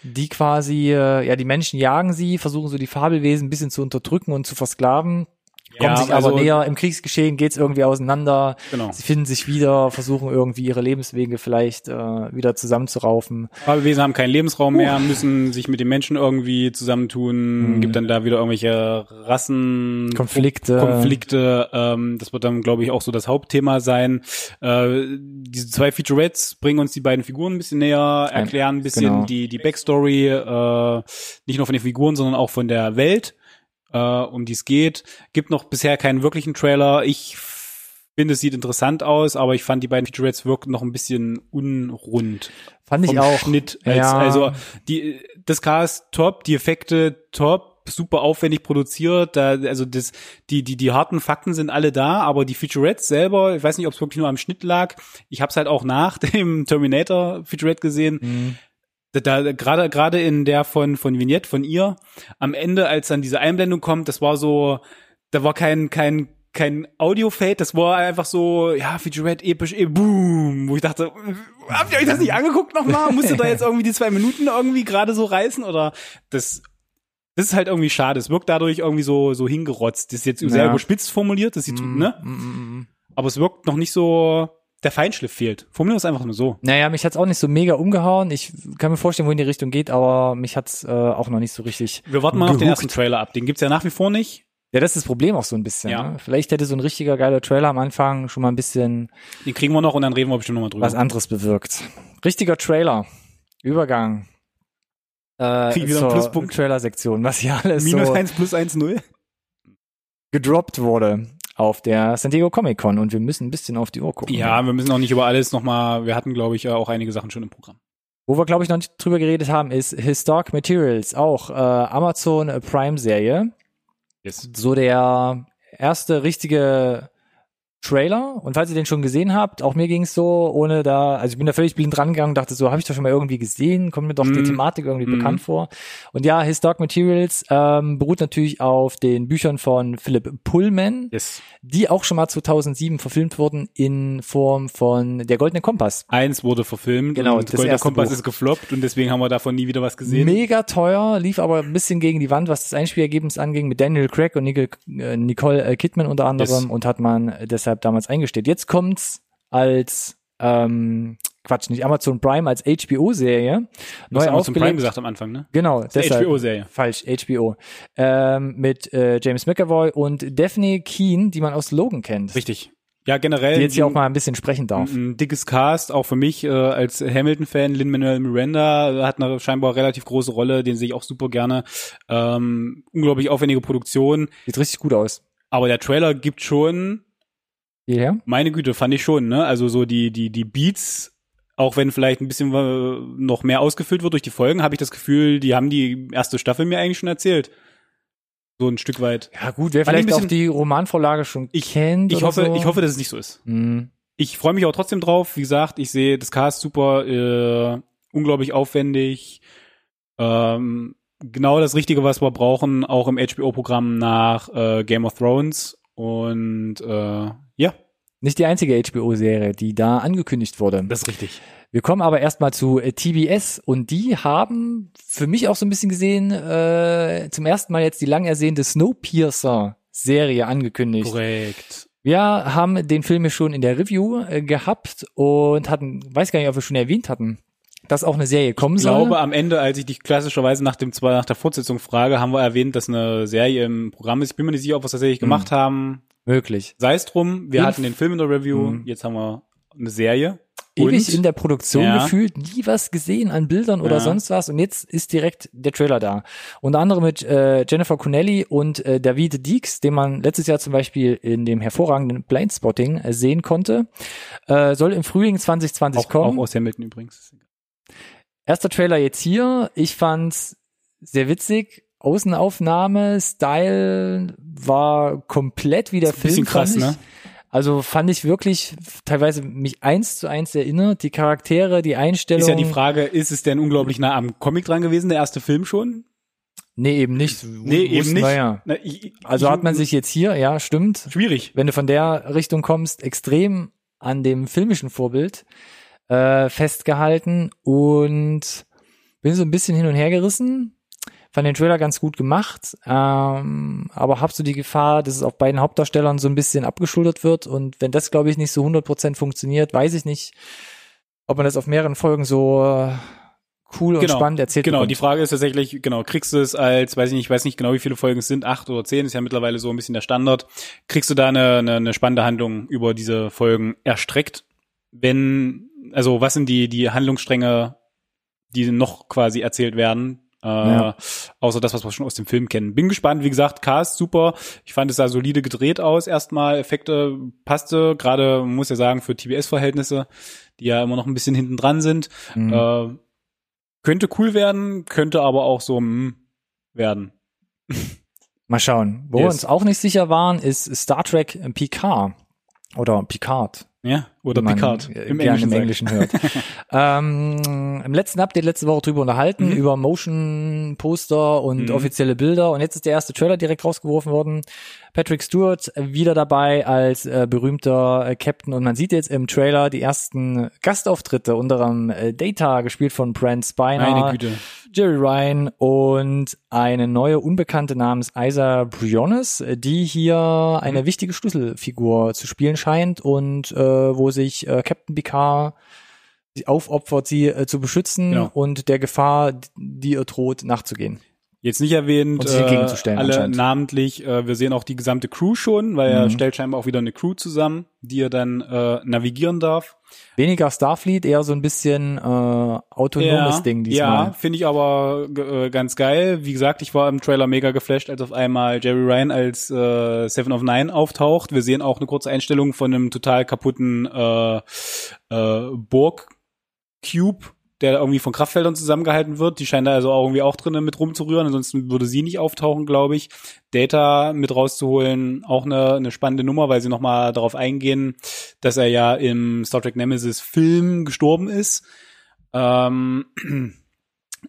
die quasi, äh, ja, die Menschen jagen sie, versuchen so die Fabelwesen ein bisschen zu unterdrücken und zu versklaven kommen ja, sich aber also, näher. Im Kriegsgeschehen geht's irgendwie auseinander. Genau. Sie finden sich wieder, versuchen irgendwie ihre Lebenswege vielleicht äh, wieder zusammenzuraufen. Fabelwesen haben keinen Lebensraum uh. mehr, müssen sich mit den Menschen irgendwie zusammentun. Mhm. Gibt dann da wieder irgendwelche Rassen, Konflikte. Konflikte. Ähm, das wird dann, glaube ich, auch so das Hauptthema sein. Äh, diese zwei Featurettes bringen uns die beiden Figuren ein bisschen näher, erklären ein bisschen genau. die die Backstory, äh, nicht nur von den Figuren, sondern auch von der Welt äh, um die es geht. Gibt noch bisher keinen wirklichen Trailer. Ich finde, es sieht interessant aus, aber ich fand die beiden Featurettes wirken noch ein bisschen unrund. Fand ich auch. Schnitt als, ja. Also die, das Cast top, die Effekte top, super aufwendig produziert. Da, also das, die, die, die harten Fakten sind alle da, aber die Featurettes selber, ich weiß nicht, ob es wirklich nur am Schnitt lag. Ich habe es halt auch nach dem Terminator Featurette gesehen. Mhm da gerade gerade in der von von Vignette von ihr am Ende als dann diese Einblendung kommt das war so da war kein kein kein Audio Fade das war einfach so ja Featurette episch eh, boom wo ich dachte habt ihr euch das nicht angeguckt nochmal? Musst ihr da jetzt irgendwie die zwei Minuten irgendwie gerade so reißen? Oder das das ist halt irgendwie schade. Es wirkt dadurch irgendwie so so hingerotzt. Das ist jetzt ja. sehr überspitzt formuliert das sieht mm, ne? Mm, mm, aber es wirkt noch nicht so der Feinschliff fehlt. Formulieren wir es einfach nur so. Naja, mich hat's auch nicht so mega umgehauen. Ich kann mir vorstellen, wohin die Richtung geht, aber mich hat's äh, auch noch nicht so richtig. Wir warten mal gehuckt. auf den ersten Trailer ab. Den gibt's ja nach wie vor nicht. Ja, das ist das Problem auch so ein bisschen. Ja. Ne? Vielleicht hätte so ein richtiger geiler Trailer am Anfang schon mal ein bisschen. Den kriegen wir noch und dann reden wir bestimmt noch mal drüber. Was anderes bewirkt. Richtiger Trailer. Übergang. Äh, Kriegen wir zur Pluspunkt. Trailer-Sektion, was hier alles Minus so eins plus eins null gedroppt wurde auf der San Diego Comic Con und wir müssen ein bisschen auf die Uhr gucken. Ja, wir müssen auch nicht über alles nochmal, wir hatten glaube ich auch einige Sachen schon im Programm. Wo wir glaube ich noch nicht drüber geredet haben, ist Historic Materials, auch äh, Amazon Prime Serie. Yes. So der erste richtige Trailer und falls ihr den schon gesehen habt, auch mir ging es so, ohne da, also ich bin da völlig blind dran gegangen, dachte so, habe ich doch schon mal irgendwie gesehen, kommt mir doch mm. die mhm. Thematik irgendwie mm. bekannt vor. Und ja, Historic Materials ähm, beruht natürlich auf den Büchern von Philip Pullman, yes. die auch schon mal 2007 verfilmt wurden in Form von Der Goldene Kompass. Eins wurde verfilmt genau, und Der Goldene Kompass Buch. ist gefloppt und deswegen haben wir davon nie wieder was gesehen. Mega teuer, lief aber ein bisschen gegen die Wand, was das Einspielergebnis anging, mit Daniel Craig und Nicole, äh, Nicole Kidman unter anderem yes. und hat man deshalb deshalb damals eingestellt. Jetzt kommt's als ähm, Quatsch, nicht Amazon Prime als HBO-Serie. Neu Amazon Prime gesagt am Anfang, ne? Genau, das deshalb, HBO-Serie. Falsch, HBO. Ähm, mit äh, James McAvoy und Daphne Keen, die man aus Logan kennt. Richtig. Ja, generell. Die jetzt hier auch mal ein bisschen sprechen darf. Ein, ein dickes Cast, auch für mich äh, als Hamilton-Fan. Lin-Manuel Miranda hat eine scheinbar relativ große Rolle, den sehe ich auch super gerne. Ähm, unglaublich aufwendige Produktion. Sieht richtig gut aus. Aber der Trailer gibt schon hierher? Meine Güte, fand ich schon, ne? Also so die, die, die Beats, auch wenn vielleicht ein bisschen noch mehr ausgefüllt wird durch die Folgen, habe ich das Gefühl, die haben die erste Staffel mir eigentlich schon erzählt. So ein Stück weit. Ja gut, wer vielleicht bisschen, auch die Romanvorlage schon ich, kennt. Ich hoffe, so. ich hoffe, dass es nicht so ist. Mhm. Ich freue mich auch trotzdem drauf. Wie gesagt, ich sehe das Cast super, äh, unglaublich aufwendig. Ähm, genau das Richtige, was wir brauchen, auch im HBO-Programm nach äh, Game of Thrones. Und äh. Nicht die einzige HBO-Serie, die da angekündigt wurde. Das ist richtig. Wir kommen aber erstmal zu äh, TBS und die haben für mich auch so ein bisschen gesehen, äh, zum ersten Mal jetzt die lang ersehnte Snowpiercer-Serie angekündigt. Korrekt. Wir haben den Film ja schon in der Review äh, gehabt und hatten, weiß gar nicht, ob wir schon erwähnt hatten, dass auch eine Serie kommen soll. Ich glaube, am Ende, als ich dich klassischerweise nach dem nach der Fortsetzung frage, haben wir erwähnt, dass eine Serie im Programm ist. Ich bin mir nicht sicher, ob wir es tatsächlich hm. gemacht haben. Möglich. Sei es drum, wir Inf hatten den Film in der Review, hm. jetzt haben wir eine Serie. Ewig und, in der Produktion ja. gefühlt, nie was gesehen an Bildern oder ja. sonst was und jetzt ist direkt der Trailer da. Unter anderem mit äh, Jennifer Connelly und äh, David Deeks, den man letztes Jahr zum Beispiel in dem hervorragenden Blindspotting äh, sehen konnte. Äh, soll im Frühling 2020 auch, kommen. Auch aus Hamilton übrigens. Erster Trailer jetzt hier. Ich fand's sehr witzig. Außenaufnahme, Style war komplett wie der Film. Bisschen krass, ne? Also fand ich wirklich teilweise mich eins zu eins erinnert. Die Charaktere, die Einstellung. Ist ja die Frage, ist es denn unglaublich nah am Comic dran gewesen, der erste Film schon? Nee, eben nicht. Nee, eben nicht. Ja. Na, ich, also hat man sich jetzt hier, ja, stimmt. Schwierig. Wenn du von der Richtung kommst, extrem an dem filmischen Vorbild äh, festgehalten und bin so ein bisschen hin und her gerissen. Fand den Trailer ganz gut gemacht, ähm, aber hab so die Gefahr, dass es auf beiden Hauptdarstellern so ein bisschen abgeschuldet wird und wenn das, glaube ich, nicht so 100% funktioniert, weiß ich nicht, ob man das auf mehreren Folgen so äh, cool und genau, spannend erzählt Genau, bekommt. die Frage ist tatsächlich, genau, kriegst du es als, weiß ich nicht, ich weiß nicht genau, wie viele Folgen es sind, acht oder zehn, ist ja mittlerweile so ein bisschen der Standard. Kriegst du da eine, eine, eine spannende Handlung über diese Folgen erstreckt? Wenn also was sind die, die Handlungsstränge, die noch quasi erzählt werden? Äh, ja. Außer das, was wir schon aus dem Film kennen. Bin gespannt, wie gesagt, Cast super. Ich fand es da solide gedreht aus erstmal. Effekte passte, gerade muss ja sagen, für TBS-Verhältnisse, die ja immer noch ein bisschen hinten dran sind. Mhm. Äh, könnte cool werden, könnte aber auch so mh, werden. Mal schauen. Wo yes. wir uns auch nicht sicher waren, ist Star Trek Picard. Oder Picard. Ja, oder Picard im Englischen, im Englischen hört. ähm, Im letzten Update letzte Woche drüber unterhalten, mhm. über Motion Poster und mhm. offizielle Bilder. Und jetzt ist der erste Trailer direkt rausgeworfen worden. Patrick Stewart wieder dabei als äh, berühmter äh, Captain. Und man sieht jetzt im Trailer die ersten Gastauftritte, unter anderem äh, Data, gespielt von Brent Spiner. Jerry Ryan und eine neue Unbekannte namens Isa Briones, die hier eine mhm. wichtige Schlüsselfigur zu spielen scheint und äh, wo sich äh, Captain Picard aufopfert, sie äh, zu beschützen genau. und der Gefahr, die ihr droht, nachzugehen. Jetzt nicht erwähnt, äh, alle namentlich. Äh, wir sehen auch die gesamte Crew schon, weil mhm. er stellt scheinbar auch wieder eine Crew zusammen, die er dann äh, navigieren darf. Weniger Starfleet, eher so ein bisschen äh, autonomes ja, Ding diesmal. Ja, finde ich aber äh, ganz geil. Wie gesagt, ich war im Trailer mega geflasht, als auf einmal Jerry Ryan als äh, Seven of Nine auftaucht. Wir sehen auch eine kurze Einstellung von einem total kaputten äh, äh, Borg Cube der irgendwie von Kraftfeldern zusammengehalten wird. Die scheint da also auch irgendwie auch drinnen mit rumzurühren, ansonsten würde sie nicht auftauchen, glaube ich. Data mit rauszuholen, auch eine, eine spannende Nummer, weil sie nochmal darauf eingehen, dass er ja im Star Trek Nemesis Film gestorben ist. Ähm,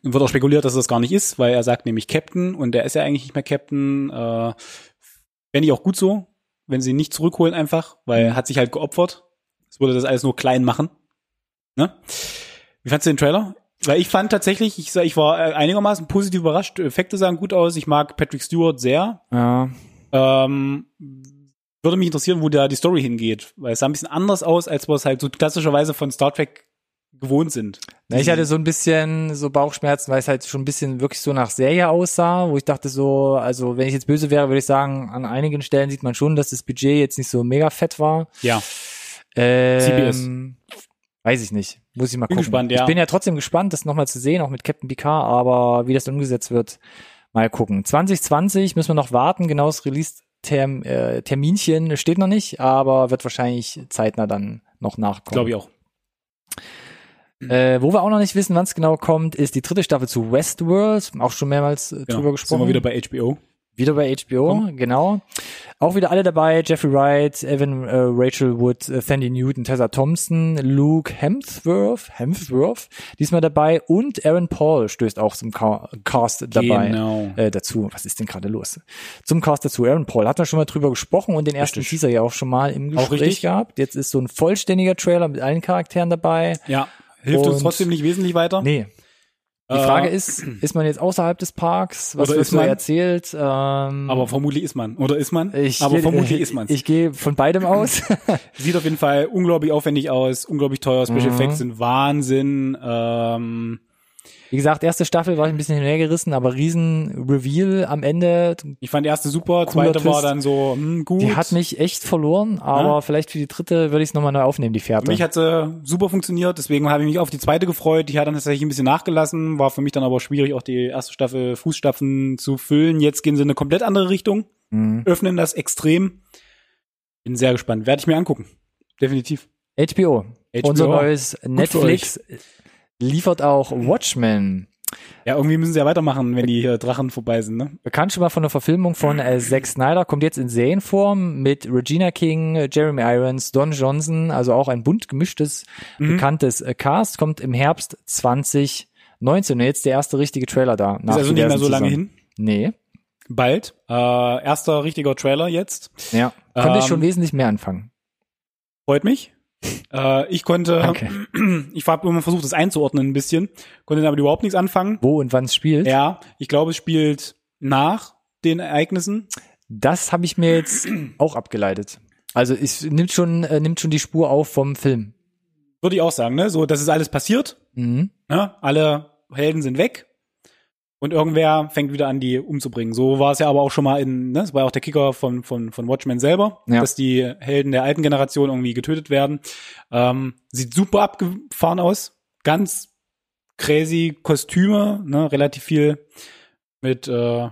wird auch spekuliert, dass das gar nicht ist, weil er sagt nämlich Captain und der ist ja eigentlich nicht mehr Captain. Äh, Fände ich auch gut so, wenn sie ihn nicht zurückholen einfach, weil er mhm. hat sich halt geopfert. Es würde das alles nur klein machen. Ne? Wie fandst du den Trailer? Weil ich fand tatsächlich, ich, ich war äh, einigermaßen positiv überrascht. Effekte sahen gut aus. Ich mag Patrick Stewart sehr. Ja. Ähm, würde mich interessieren, wo da die Story hingeht, weil es sah ein bisschen anders aus, als wir es halt so klassischerweise von Star Trek gewohnt sind. Na, ich hatte so ein bisschen so Bauchschmerzen, weil es halt schon ein bisschen wirklich so nach Serie aussah, wo ich dachte so, also wenn ich jetzt böse wäre, würde ich sagen, an einigen Stellen sieht man schon, dass das Budget jetzt nicht so mega fett war. Ja. Ähm, CBS. Weiß ich nicht. Muss ich mal bin gucken. Gespannt, ja. Ich bin ja trotzdem gespannt, das nochmal zu sehen, auch mit Captain Picard, aber wie das umgesetzt wird, mal gucken. 2020 müssen wir noch warten, genaues Release-Terminchen äh, steht noch nicht, aber wird wahrscheinlich zeitnah dann noch nachkommen. Glaube ich auch. Äh, wo wir auch noch nicht wissen, wann es genau kommt, ist die dritte Staffel zu Westworld. Auch schon mehrmals äh, genau. drüber gesprochen. Sind wir wieder bei HBO. Wieder bei HBO, Komm. genau. Auch wieder alle dabei, Jeffrey Wright, Evan äh, Rachel Wood, äh, Sandy Newton, Tessa Thompson, Luke Hemsworth, Hemsworth, diesmal dabei und Aaron Paul stößt auch zum Ca Cast dabei genau. äh, dazu. Was ist denn gerade los? Zum Cast dazu, Aaron Paul, hatten wir schon mal drüber gesprochen und den ersten richtig. Teaser ja auch schon mal im Gespräch gehabt. Jetzt ist so ein vollständiger Trailer mit allen Charakteren dabei. Ja, hilft und uns trotzdem nicht wesentlich weiter. Nee, die Frage äh, ist, ist man jetzt außerhalb des Parks? Was wird so erzählt? Ähm, aber vermutlich ist man. Oder ist man? Ich, aber vermutlich ist man. Ich, ich gehe von beidem aus. Sieht auf jeden Fall unglaublich aufwendig aus, unglaublich teuer. Special mhm. Effects sind Wahnsinn. Ähm, wie gesagt, erste Staffel war ich ein bisschen hinhergerissen, aber riesen Reveal am Ende. Ich fand die erste super, zweite Twist. war dann so hm, gut. Die hat mich echt verloren, aber ja. vielleicht für die dritte würde ich es nochmal neu aufnehmen, die Fährte. Für mich hat sie super funktioniert, deswegen habe ich mich auf die zweite gefreut. Die hat dann tatsächlich ein bisschen nachgelassen, war für mich dann aber schwierig, auch die erste Staffel Fußstapfen zu füllen. Jetzt gehen sie in eine komplett andere Richtung, mhm. öffnen das extrem. Bin sehr gespannt. Werde ich mir angucken. Definitiv. HBO. HBO. Unser neues Netflix liefert auch Watchmen. Ja, irgendwie müssen sie ja weitermachen, wenn die hier Drachen vorbei sind, ne? Bekannt schon mal von der Verfilmung von äh, Zack Snyder, kommt jetzt in Serienform mit Regina King, Jeremy Irons, Don Johnson, also auch ein bunt gemischtes, mhm. bekanntes äh, Cast, kommt im Herbst 2019. Und jetzt der erste richtige Trailer da. Ist also nicht mehr so lange hin? Nee. Bald. Äh, erster richtiger Trailer jetzt. Ja. Könnte ähm, ich schon wesentlich mehr anfangen. Freut mich. Äh, ich konnte, okay. ich habe immer versucht, das einzuordnen ein bisschen, konnte damit überhaupt nichts anfangen. Wo und wann es spielt? Ja, ich glaube, es spielt nach den Ereignissen. Das habe ich mir jetzt auch abgeleitet. Also es nimmt schon, äh, nimmt schon die Spur auf vom Film. Würde ich auch sagen, ne? So, das ist alles passiert. Mhm. Ne? Alle Helden sind weg und irgendwer fängt wieder an, die umzubringen. So war es ja aber auch schon mal in, ne, das war ja auch der Kicker von, von, von Watchmen selber, ja. dass die Helden der alten Generation irgendwie getötet werden. Ähm, sieht super abgefahren aus. Ganz crazy Kostüme, ne, relativ viel mit äh,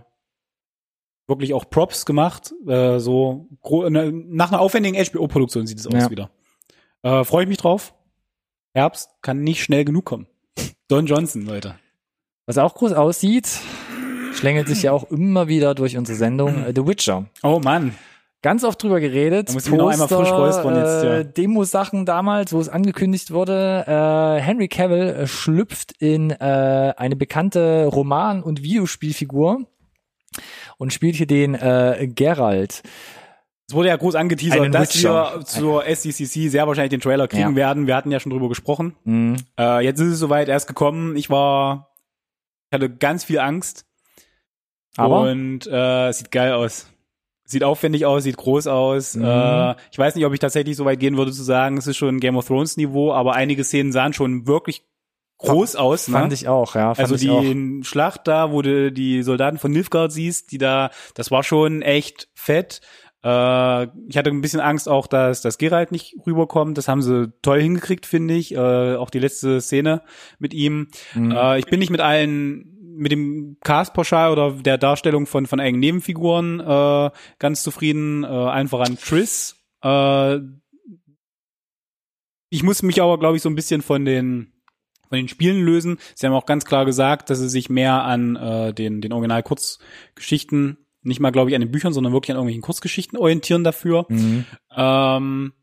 wirklich auch Props gemacht. Äh, so ne, nach einer aufwendigen HBO-Produktion sieht es aus ja. wieder. Äh, Freue ich mich drauf. Herbst kann nicht schnell genug kommen. Don Johnson, Leute. Was auch groß aussieht, schlängelt sich ja auch immer wieder durch unsere Sendung äh, The Witcher. Oh Mann. Ganz oft drüber geredet. Da muss ich noch einmal frisch räuspern jetzt, ja. Äh, Demo-Sachen damals, wo es angekündigt wurde. Äh, Henry Cavill äh, schlüpft in äh, eine bekannte Roman- und Videospielfigur und spielt hier den äh, Geralt. Es wurde ja groß angeteasert, dass Witcher. wir zur SDCC sehr wahrscheinlich den Trailer kriegen ja. werden. Wir hatten ja schon drüber gesprochen. Mhm. Äh, jetzt ist es soweit, er ist gekommen. Ich war ich hatte ganz viel Angst. Aber? Und äh, sieht geil aus. Sieht aufwendig aus, sieht groß aus. Mhm. Äh, ich weiß nicht, ob ich tatsächlich so weit gehen würde zu sagen, es ist schon Game of Thrones Niveau, aber einige Szenen sahen schon wirklich groß aus. Ne? Fand ich auch, ja. also die auch. Schlacht da, wo du die Soldaten von Nilfgaard siehst, die da, das war schon echt fett. Äh, ich hatte ein bisschen Angst auch, dass das Geralt nicht rüberkommt. Das haben sie toll hingekriegt, finde ich. Äh, auch die letzte Szene mit ihm. Mhm. Äh, ich bin nicht mit allen mit dem Cast pauschal oder der Darstellung von von eigenen Nebenfiguren äh, ganz zufrieden. Äh, allen voran Triss. Äh, ich muss mich aber, glaube ich, so ein bisschen von den von den Spielen lösen. Sie haben auch ganz klar gesagt, dass sie sich mehr an äh, den, den Original-Kurzgeschichten, nicht mal, glaube ich, an den Büchern, sondern wirklich an irgendwelchen Kurzgeschichten orientieren dafür. Mhm. Ähm,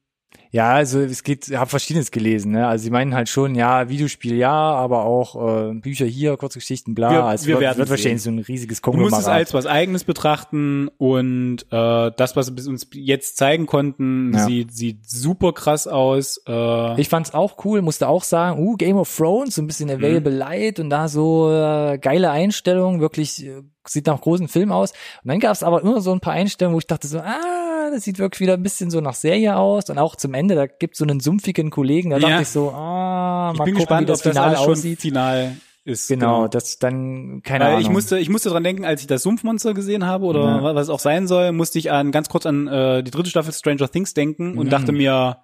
ja, also es geht, ich habe verschiedenes gelesen. Ne? Also sie meinen halt schon, ja, Videospiel ja, aber auch äh, Bücher hier, Kurzgeschichten, bla. Wir, also wir wird, wird wahrscheinlich so ein riesiges Konglomerat. Du musst es als was Eigenes betrachten und äh, das, was sie uns jetzt zeigen konnten, ja. sieht, sieht super krass aus. Äh, ich fand's auch cool, musste auch sagen, uh, Game of Thrones, so ein bisschen Available mhm. Light und da so äh, geile Einstellungen, wirklich äh, sieht nach großen Film aus. Und dann gab's aber immer so ein paar Einstellungen, wo ich dachte so, ah, das sieht wirklich wieder ein bisschen so nach Serie aus. Und auch zum Ende, da gibt's so einen sumpfigen Kollegen, da ja. dachte ich so, ah, mal ich bin gucken, gespannt, wie das Finale das aussieht. Final ist. Genau, genau, das dann, keine Weil Ahnung. Ich musste, ich musste dran denken, als ich das Sumpfmonster gesehen habe oder ja. was auch sein soll, musste ich an ganz kurz an äh, die dritte Staffel Stranger Things denken und mhm. dachte mir,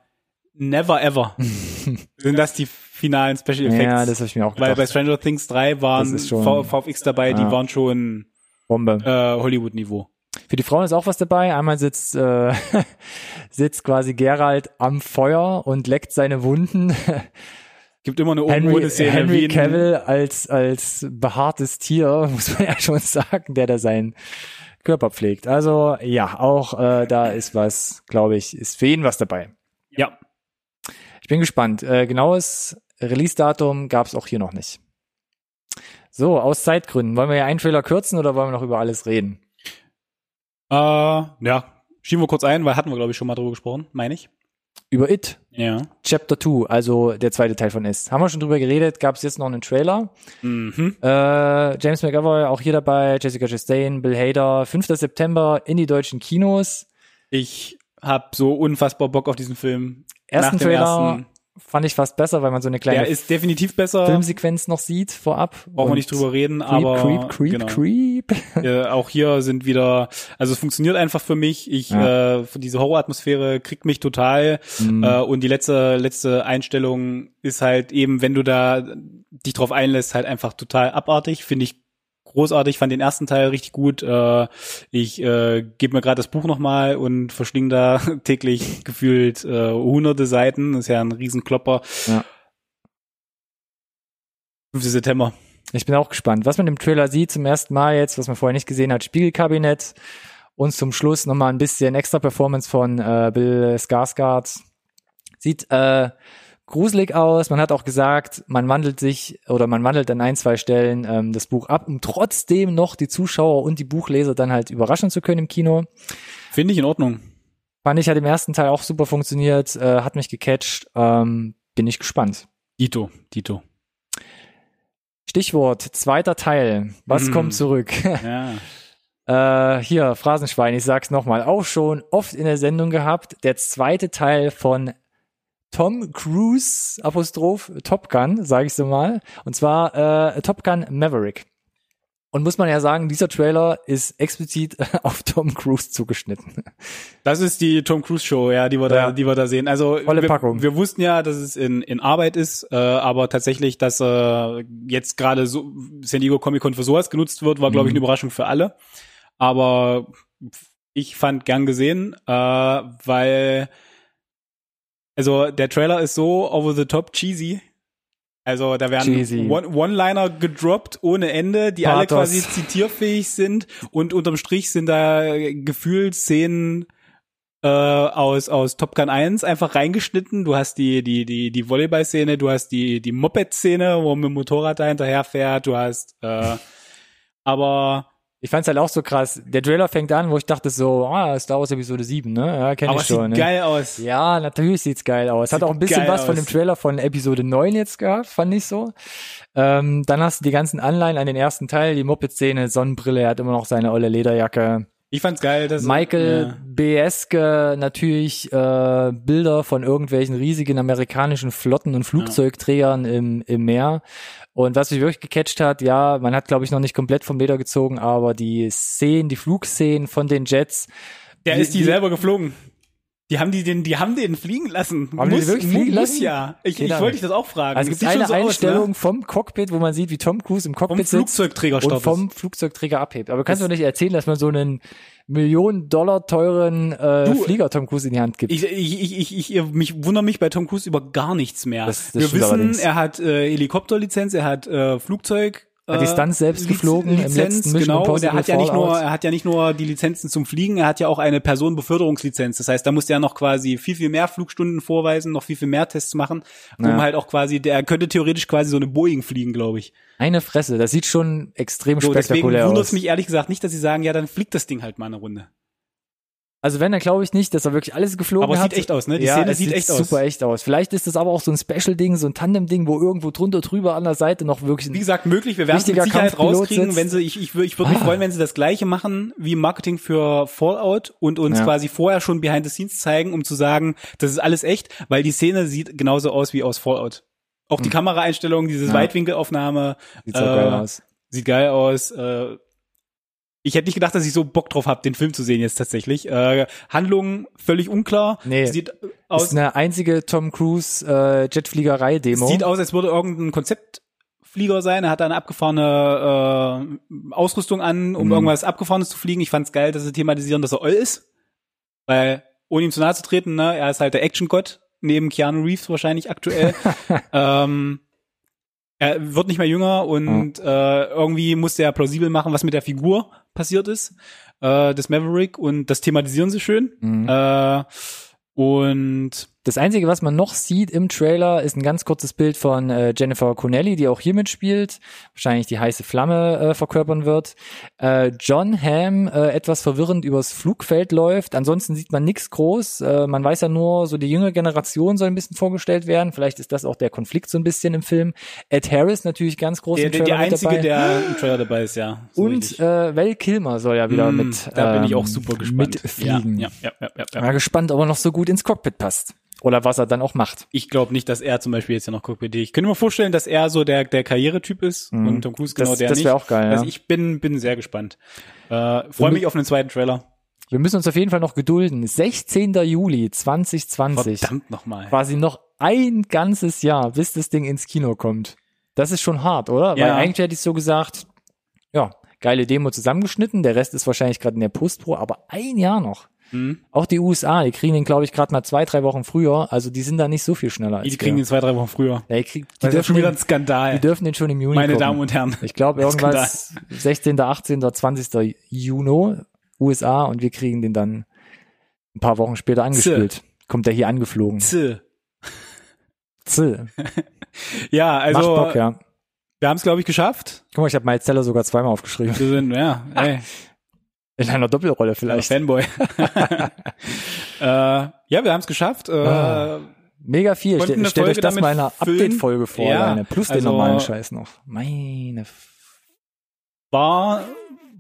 never ever sind das die finalen Special Effects. Ja, das habe ich mir auch gedacht. Weil bei Stranger Things 3 waren schon, VFX dabei, ja. die waren schon Bombe. Äh, Hollywood-Niveau. Für die Frauen ist auch was dabei. Einmal sitzt, äh, sitzt quasi Gerald am Feuer und leckt seine Wunden. Gibt immer eine Henry, Szene Henry Cavill als, als behaartes Tier, muss man ja schon sagen, der da seinen Körper pflegt. Also ja, auch äh, da ist was, glaube ich, ist für ihn was dabei. Ja. Ich bin gespannt. Äh, genaues Release-Datum gab es auch hier noch nicht. So, aus Zeitgründen. Wollen wir ja einen Trailer kürzen oder wollen wir noch über alles reden? Äh, ja, schieben wir kurz ein, weil hatten wir, glaube ich, schon mal drüber gesprochen, meine ich. Über It. Ja. Chapter 2, also der zweite Teil von Is. Haben wir schon drüber geredet, gab es jetzt noch einen Trailer. Mhm. Äh, James McAvoy auch hier dabei, Jessica Chastain, Bill Hader, 5. September in die deutschen Kinos. Ich hab so unfassbar Bock auf diesen Film. Ersten Trailer ersten fand ich fast besser, weil man so eine kleine Der ist definitiv besser. Filmsequenz noch sieht vorab. Brauchen wir nicht drüber reden, creep, aber creep, creep, genau. creep. Ja, auch hier sind wieder, also es funktioniert einfach für mich. Ich ja. äh, diese Horroratmosphäre kriegt mich total mhm. äh, und die letzte letzte Einstellung ist halt eben, wenn du da dich drauf einlässt, halt einfach total abartig, finde ich großartig, fand den ersten Teil richtig gut. Äh, ich äh, gebe mir gerade das Buch nochmal und verschlinge da täglich gefühlt äh, hunderte Seiten. Das ist ja ein Riesenklopper. Ja. 5. September. Ich bin auch gespannt. Was man im Trailer sieht zum ersten Mal jetzt, was man vorher nicht gesehen hat, Spiegelkabinett und zum Schluss nochmal ein bisschen extra Performance von äh, Bill Skarsgård. Sieht äh, gruselig aus. Man hat auch gesagt, man wandelt sich oder man wandelt an ein, zwei Stellen ähm, das Buch ab, um trotzdem noch die Zuschauer und die Buchleser dann halt überraschen zu können im Kino. Finde ich in Ordnung. Fand ich hat im ersten Teil auch super funktioniert, äh, hat mich gecatcht. Ähm, bin ich gespannt. Dito, Dito. Stichwort, zweiter Teil. Was mm. kommt zurück? Ja. Äh, hier, Phrasenschwein, ich sag's nochmal, auch schon oft in der Sendung gehabt. Der zweite Teil von Tom Cruise Apostroph Top Gun, sage ich so mal. Und zwar äh, Top Gun Maverick. Und muss man ja sagen, dieser Trailer ist explizit auf Tom Cruise zugeschnitten. Das ist die Tom Cruise Show, ja, die wir da, die wir da sehen. Also Volle wir, Packung. wir wussten ja, dass es in, in Arbeit ist, äh, aber tatsächlich, dass äh, jetzt gerade so San Diego Comic Con für sowas genutzt wird, war, glaube ich, eine mhm. Überraschung für alle. Aber ich fand gern gesehen, äh, weil also der Trailer ist so over the top cheesy. Also da werden One-Liner gedroppt ohne Ende, die Pathos. alle quasi zitierfähig sind und unterm Strich sind da gefühlt Szenen äh, aus aus Top Gun 1 einfach reingeschnitten. Du hast die die die die Volleyball-Szene, du hast die die Moped-Szene, wo man mit dem Motorrad da hinterher fährt, du hast äh, aber ich fand's halt auch so krass. Der Trailer fängt an, wo ich dachte so, ah, Star Wars Episode 7, ne? Ja, kenn Aber ich schon. Sieht ne? geil aus. Ja, natürlich sieht's geil aus. Sieht Hat auch ein bisschen was aus. von dem Trailer von Episode 9 jetzt gehabt, fand ich so. Ähm, dann hast du die ganzen Anleihen an den ersten Teil, die Moped-Szene, Sonnenbrille, er hat immer noch seine olle Lederjacke. Ich fand's geil, dass Michael ja. Beeske natürlich äh, Bilder von irgendwelchen riesigen amerikanischen Flotten und Flugzeugträgern ja. im, im Meer. Und was mich wirklich gecatcht hat, ja, man hat glaube ich noch nicht komplett vom Leder gezogen, aber die Szenen, die Flugszenen von den Jets. Der die, ist die, die selber geflogen. Die haben die den, die haben den fliegen lassen. Haben muss, die wirklich fliegen muss lassen? ja. Ich, ich wollte dich das auch fragen. Also es gibt eine so Einstellung aus, ne? vom Cockpit, wo man sieht, wie Tom Cruise im Cockpit vom Flugzeugträger sitzt und vom Flugzeugträger abhebt. Aber kannst du nicht erzählen, dass man so einen Millionen Dollar teuren äh, du, Flieger Tom Cruise in die Hand gibt? Ich, ich, ich, ich, ich mich wundere mich bei Tom Cruise über gar nichts mehr. Das, das Wir wissen, allerdings. er hat äh, Helikopterlizenz, er hat äh, Flugzeug hat die Stunts selbst geflogen Lizenz, im letzten Mission genau, und er hat ja nicht nur, er hat ja nicht nur die Lizenzen zum Fliegen, er hat ja auch eine Personenbeförderungslizenz. Das heißt, da musste er noch quasi viel, viel mehr Flugstunden vorweisen, noch viel, viel mehr Tests machen, um ja. halt auch quasi, der könnte theoretisch quasi so eine Boeing fliegen, glaube ich. Eine Fresse, das sieht schon extrem so, spektakulär deswegen wundert es mich ehrlich gesagt nicht, dass sie sagen, ja, dann fliegt das Ding halt mal eine Runde. Also wenn, dann glaube ich nicht, dass er wirklich alles geflogen hat. Aber es sieht echt aus, ne? Die ja, Szene sieht, sieht echt aus. super echt aus. Vielleicht ist das aber auch so ein Special-Ding, so ein Tandem-Ding, wo irgendwo drunter drüber an der Seite noch wirklich Wie gesagt, möglich. Wir werden es mit Sicherheit rauskriegen, sitzt. wenn sie, ich, ich, ich würde mich ah. freuen, wenn sie das Gleiche machen wie Marketing für Fallout und uns ja. quasi vorher schon Behind the Scenes zeigen, um zu sagen, das ist alles echt, weil die Szene sieht genauso aus wie aus Fallout. Auch die hm. Kameraeinstellung, diese ja. Weitwinkelaufnahme. Sieht äh, so geil aus. Sieht geil aus. Äh, ich hätte nicht gedacht, dass ich so Bock drauf habe, den Film zu sehen jetzt tatsächlich. Äh, Handlung völlig unklar. Nee, sieht aus, ist eine einzige Tom Cruise äh, Jetfliegerei-Demo. Sieht aus, als würde irgendein Konzeptflieger sein. Er hat eine abgefahrene äh, Ausrüstung an, um mhm. irgendwas Abgefahrenes zu fliegen. Ich fand's geil, dass sie thematisieren, dass er Oll ist. Weil, ohne ihm zu nahe zu treten, ne, er ist halt der Action-Gott, neben Keanu Reeves wahrscheinlich aktuell. ähm, er wird nicht mehr jünger und mhm. äh, irgendwie musste er plausibel machen, was mit der Figur passiert ist, äh, des Maverick und das thematisieren sie schön. Mhm. Äh, und das Einzige, was man noch sieht im Trailer, ist ein ganz kurzes Bild von äh, Jennifer Connelly, die auch hier mitspielt, wahrscheinlich die heiße Flamme äh, verkörpern wird. Äh, John Hamm äh, etwas verwirrend übers Flugfeld läuft. Ansonsten sieht man nichts groß. Äh, man weiß ja nur, so die jüngere Generation soll ein bisschen vorgestellt werden. Vielleicht ist das auch der Konflikt so ein bisschen im Film. Ed Harris natürlich ganz groß der, im Trailer Der einzige, dabei. der im Trailer dabei ist, ja. So Und äh, Val Kilmer soll ja wieder mm, mit. Da bin ich auch ähm, super gespannt. Mitfliegen. Ja, ja, ja, ja, ja. Mal gespannt, ob er noch so gut ins Cockpit passt. Oder was er dann auch macht. Ich glaube nicht, dass er zum Beispiel jetzt ja noch Cockpit. Ich könnte mir vorstellen, dass er so der, der Karrieretyp ist mhm. und Tom Cruise genau das, der das nicht. Das wäre auch geil. Also ich bin, bin sehr gespannt. Äh, Freue mich auf einen zweiten Trailer. Wir müssen uns auf jeden Fall noch gedulden. 16. Juli 2020. Verdammt nochmal. Quasi noch ein ganzes Jahr, bis das Ding ins Kino kommt. Das ist schon hart, oder? Ja. Weil eigentlich hätte ich so gesagt, ja, geile Demo zusammengeschnitten, der Rest ist wahrscheinlich gerade in der Postpro, aber ein Jahr noch. Mhm. Auch die USA, die kriegen den, glaube ich, gerade mal zwei, drei Wochen früher. Also die sind da nicht so viel schneller als Die kriegen den zwei, drei Wochen früher. Ja, die, krieg, die das ist schon wieder ein Skandal. Die dürfen den schon im Juni Meine gucken. Damen und Herren. Ich glaube irgendwas Skandal. 16., 18., 20. Juni USA und wir kriegen den dann ein paar Wochen später angespielt. Z. Kommt der hier angeflogen. Z. Z. ja, also Macht Bock, ja. Wir haben es, glaube ich, geschafft. Guck mal, ich habe Miles Teller sogar zweimal aufgeschrieben. Wir sind, ja, ey. In einer Doppelrolle vielleicht. Ja, Fanboy. äh, ja, wir haben es geschafft. Äh, ah, mega viel. Ste stellt euch das mal in einer Update-Folge vor, ja, alleine. plus also, den normalen Scheiß noch. Meine. War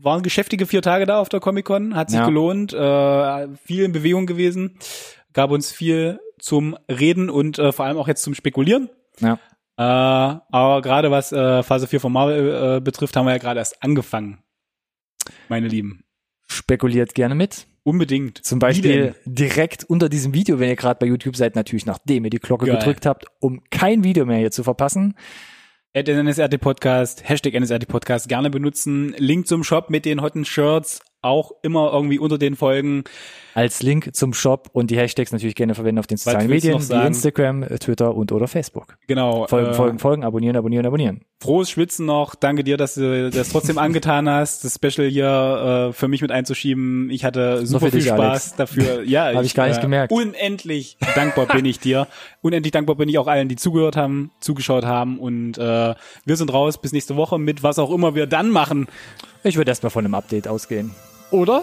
waren geschäftige vier Tage da auf der Comic Con, hat sich ja. gelohnt, äh, viel in Bewegung gewesen, gab uns viel zum Reden und äh, vor allem auch jetzt zum Spekulieren. Ja. Äh, aber gerade was äh, Phase 4 von Marvel äh, betrifft, haben wir ja gerade erst angefangen, meine Lieben spekuliert gerne mit. Unbedingt. Zum Beispiel direkt unter diesem Video, wenn ihr gerade bei YouTube seid, natürlich nachdem ihr die Glocke Geil. gedrückt habt, um kein Video mehr hier zu verpassen. At NSRT Podcast, Hashtag NSRT Podcast gerne benutzen. Link zum Shop mit den hotten Shirts auch immer irgendwie unter den Folgen als Link zum Shop und die Hashtags natürlich gerne verwenden auf den sozialen Medien, wie Instagram, Twitter und oder Facebook. Genau. Folgen, äh, folgen, folgen, abonnieren, abonnieren, abonnieren. Frohes Schwitzen noch. Danke dir, dass du das trotzdem angetan hast, das Special hier äh, für mich mit einzuschieben. Ich hatte super viel dich, Spaß Alex. dafür. Ja, habe ich gar nicht äh, gemerkt. Unendlich dankbar bin ich dir. Unendlich dankbar bin ich auch allen, die zugehört haben, zugeschaut haben und äh, wir sind raus bis nächste Woche mit was auch immer wir dann machen. Ich würde erstmal von einem Update ausgehen. Oder?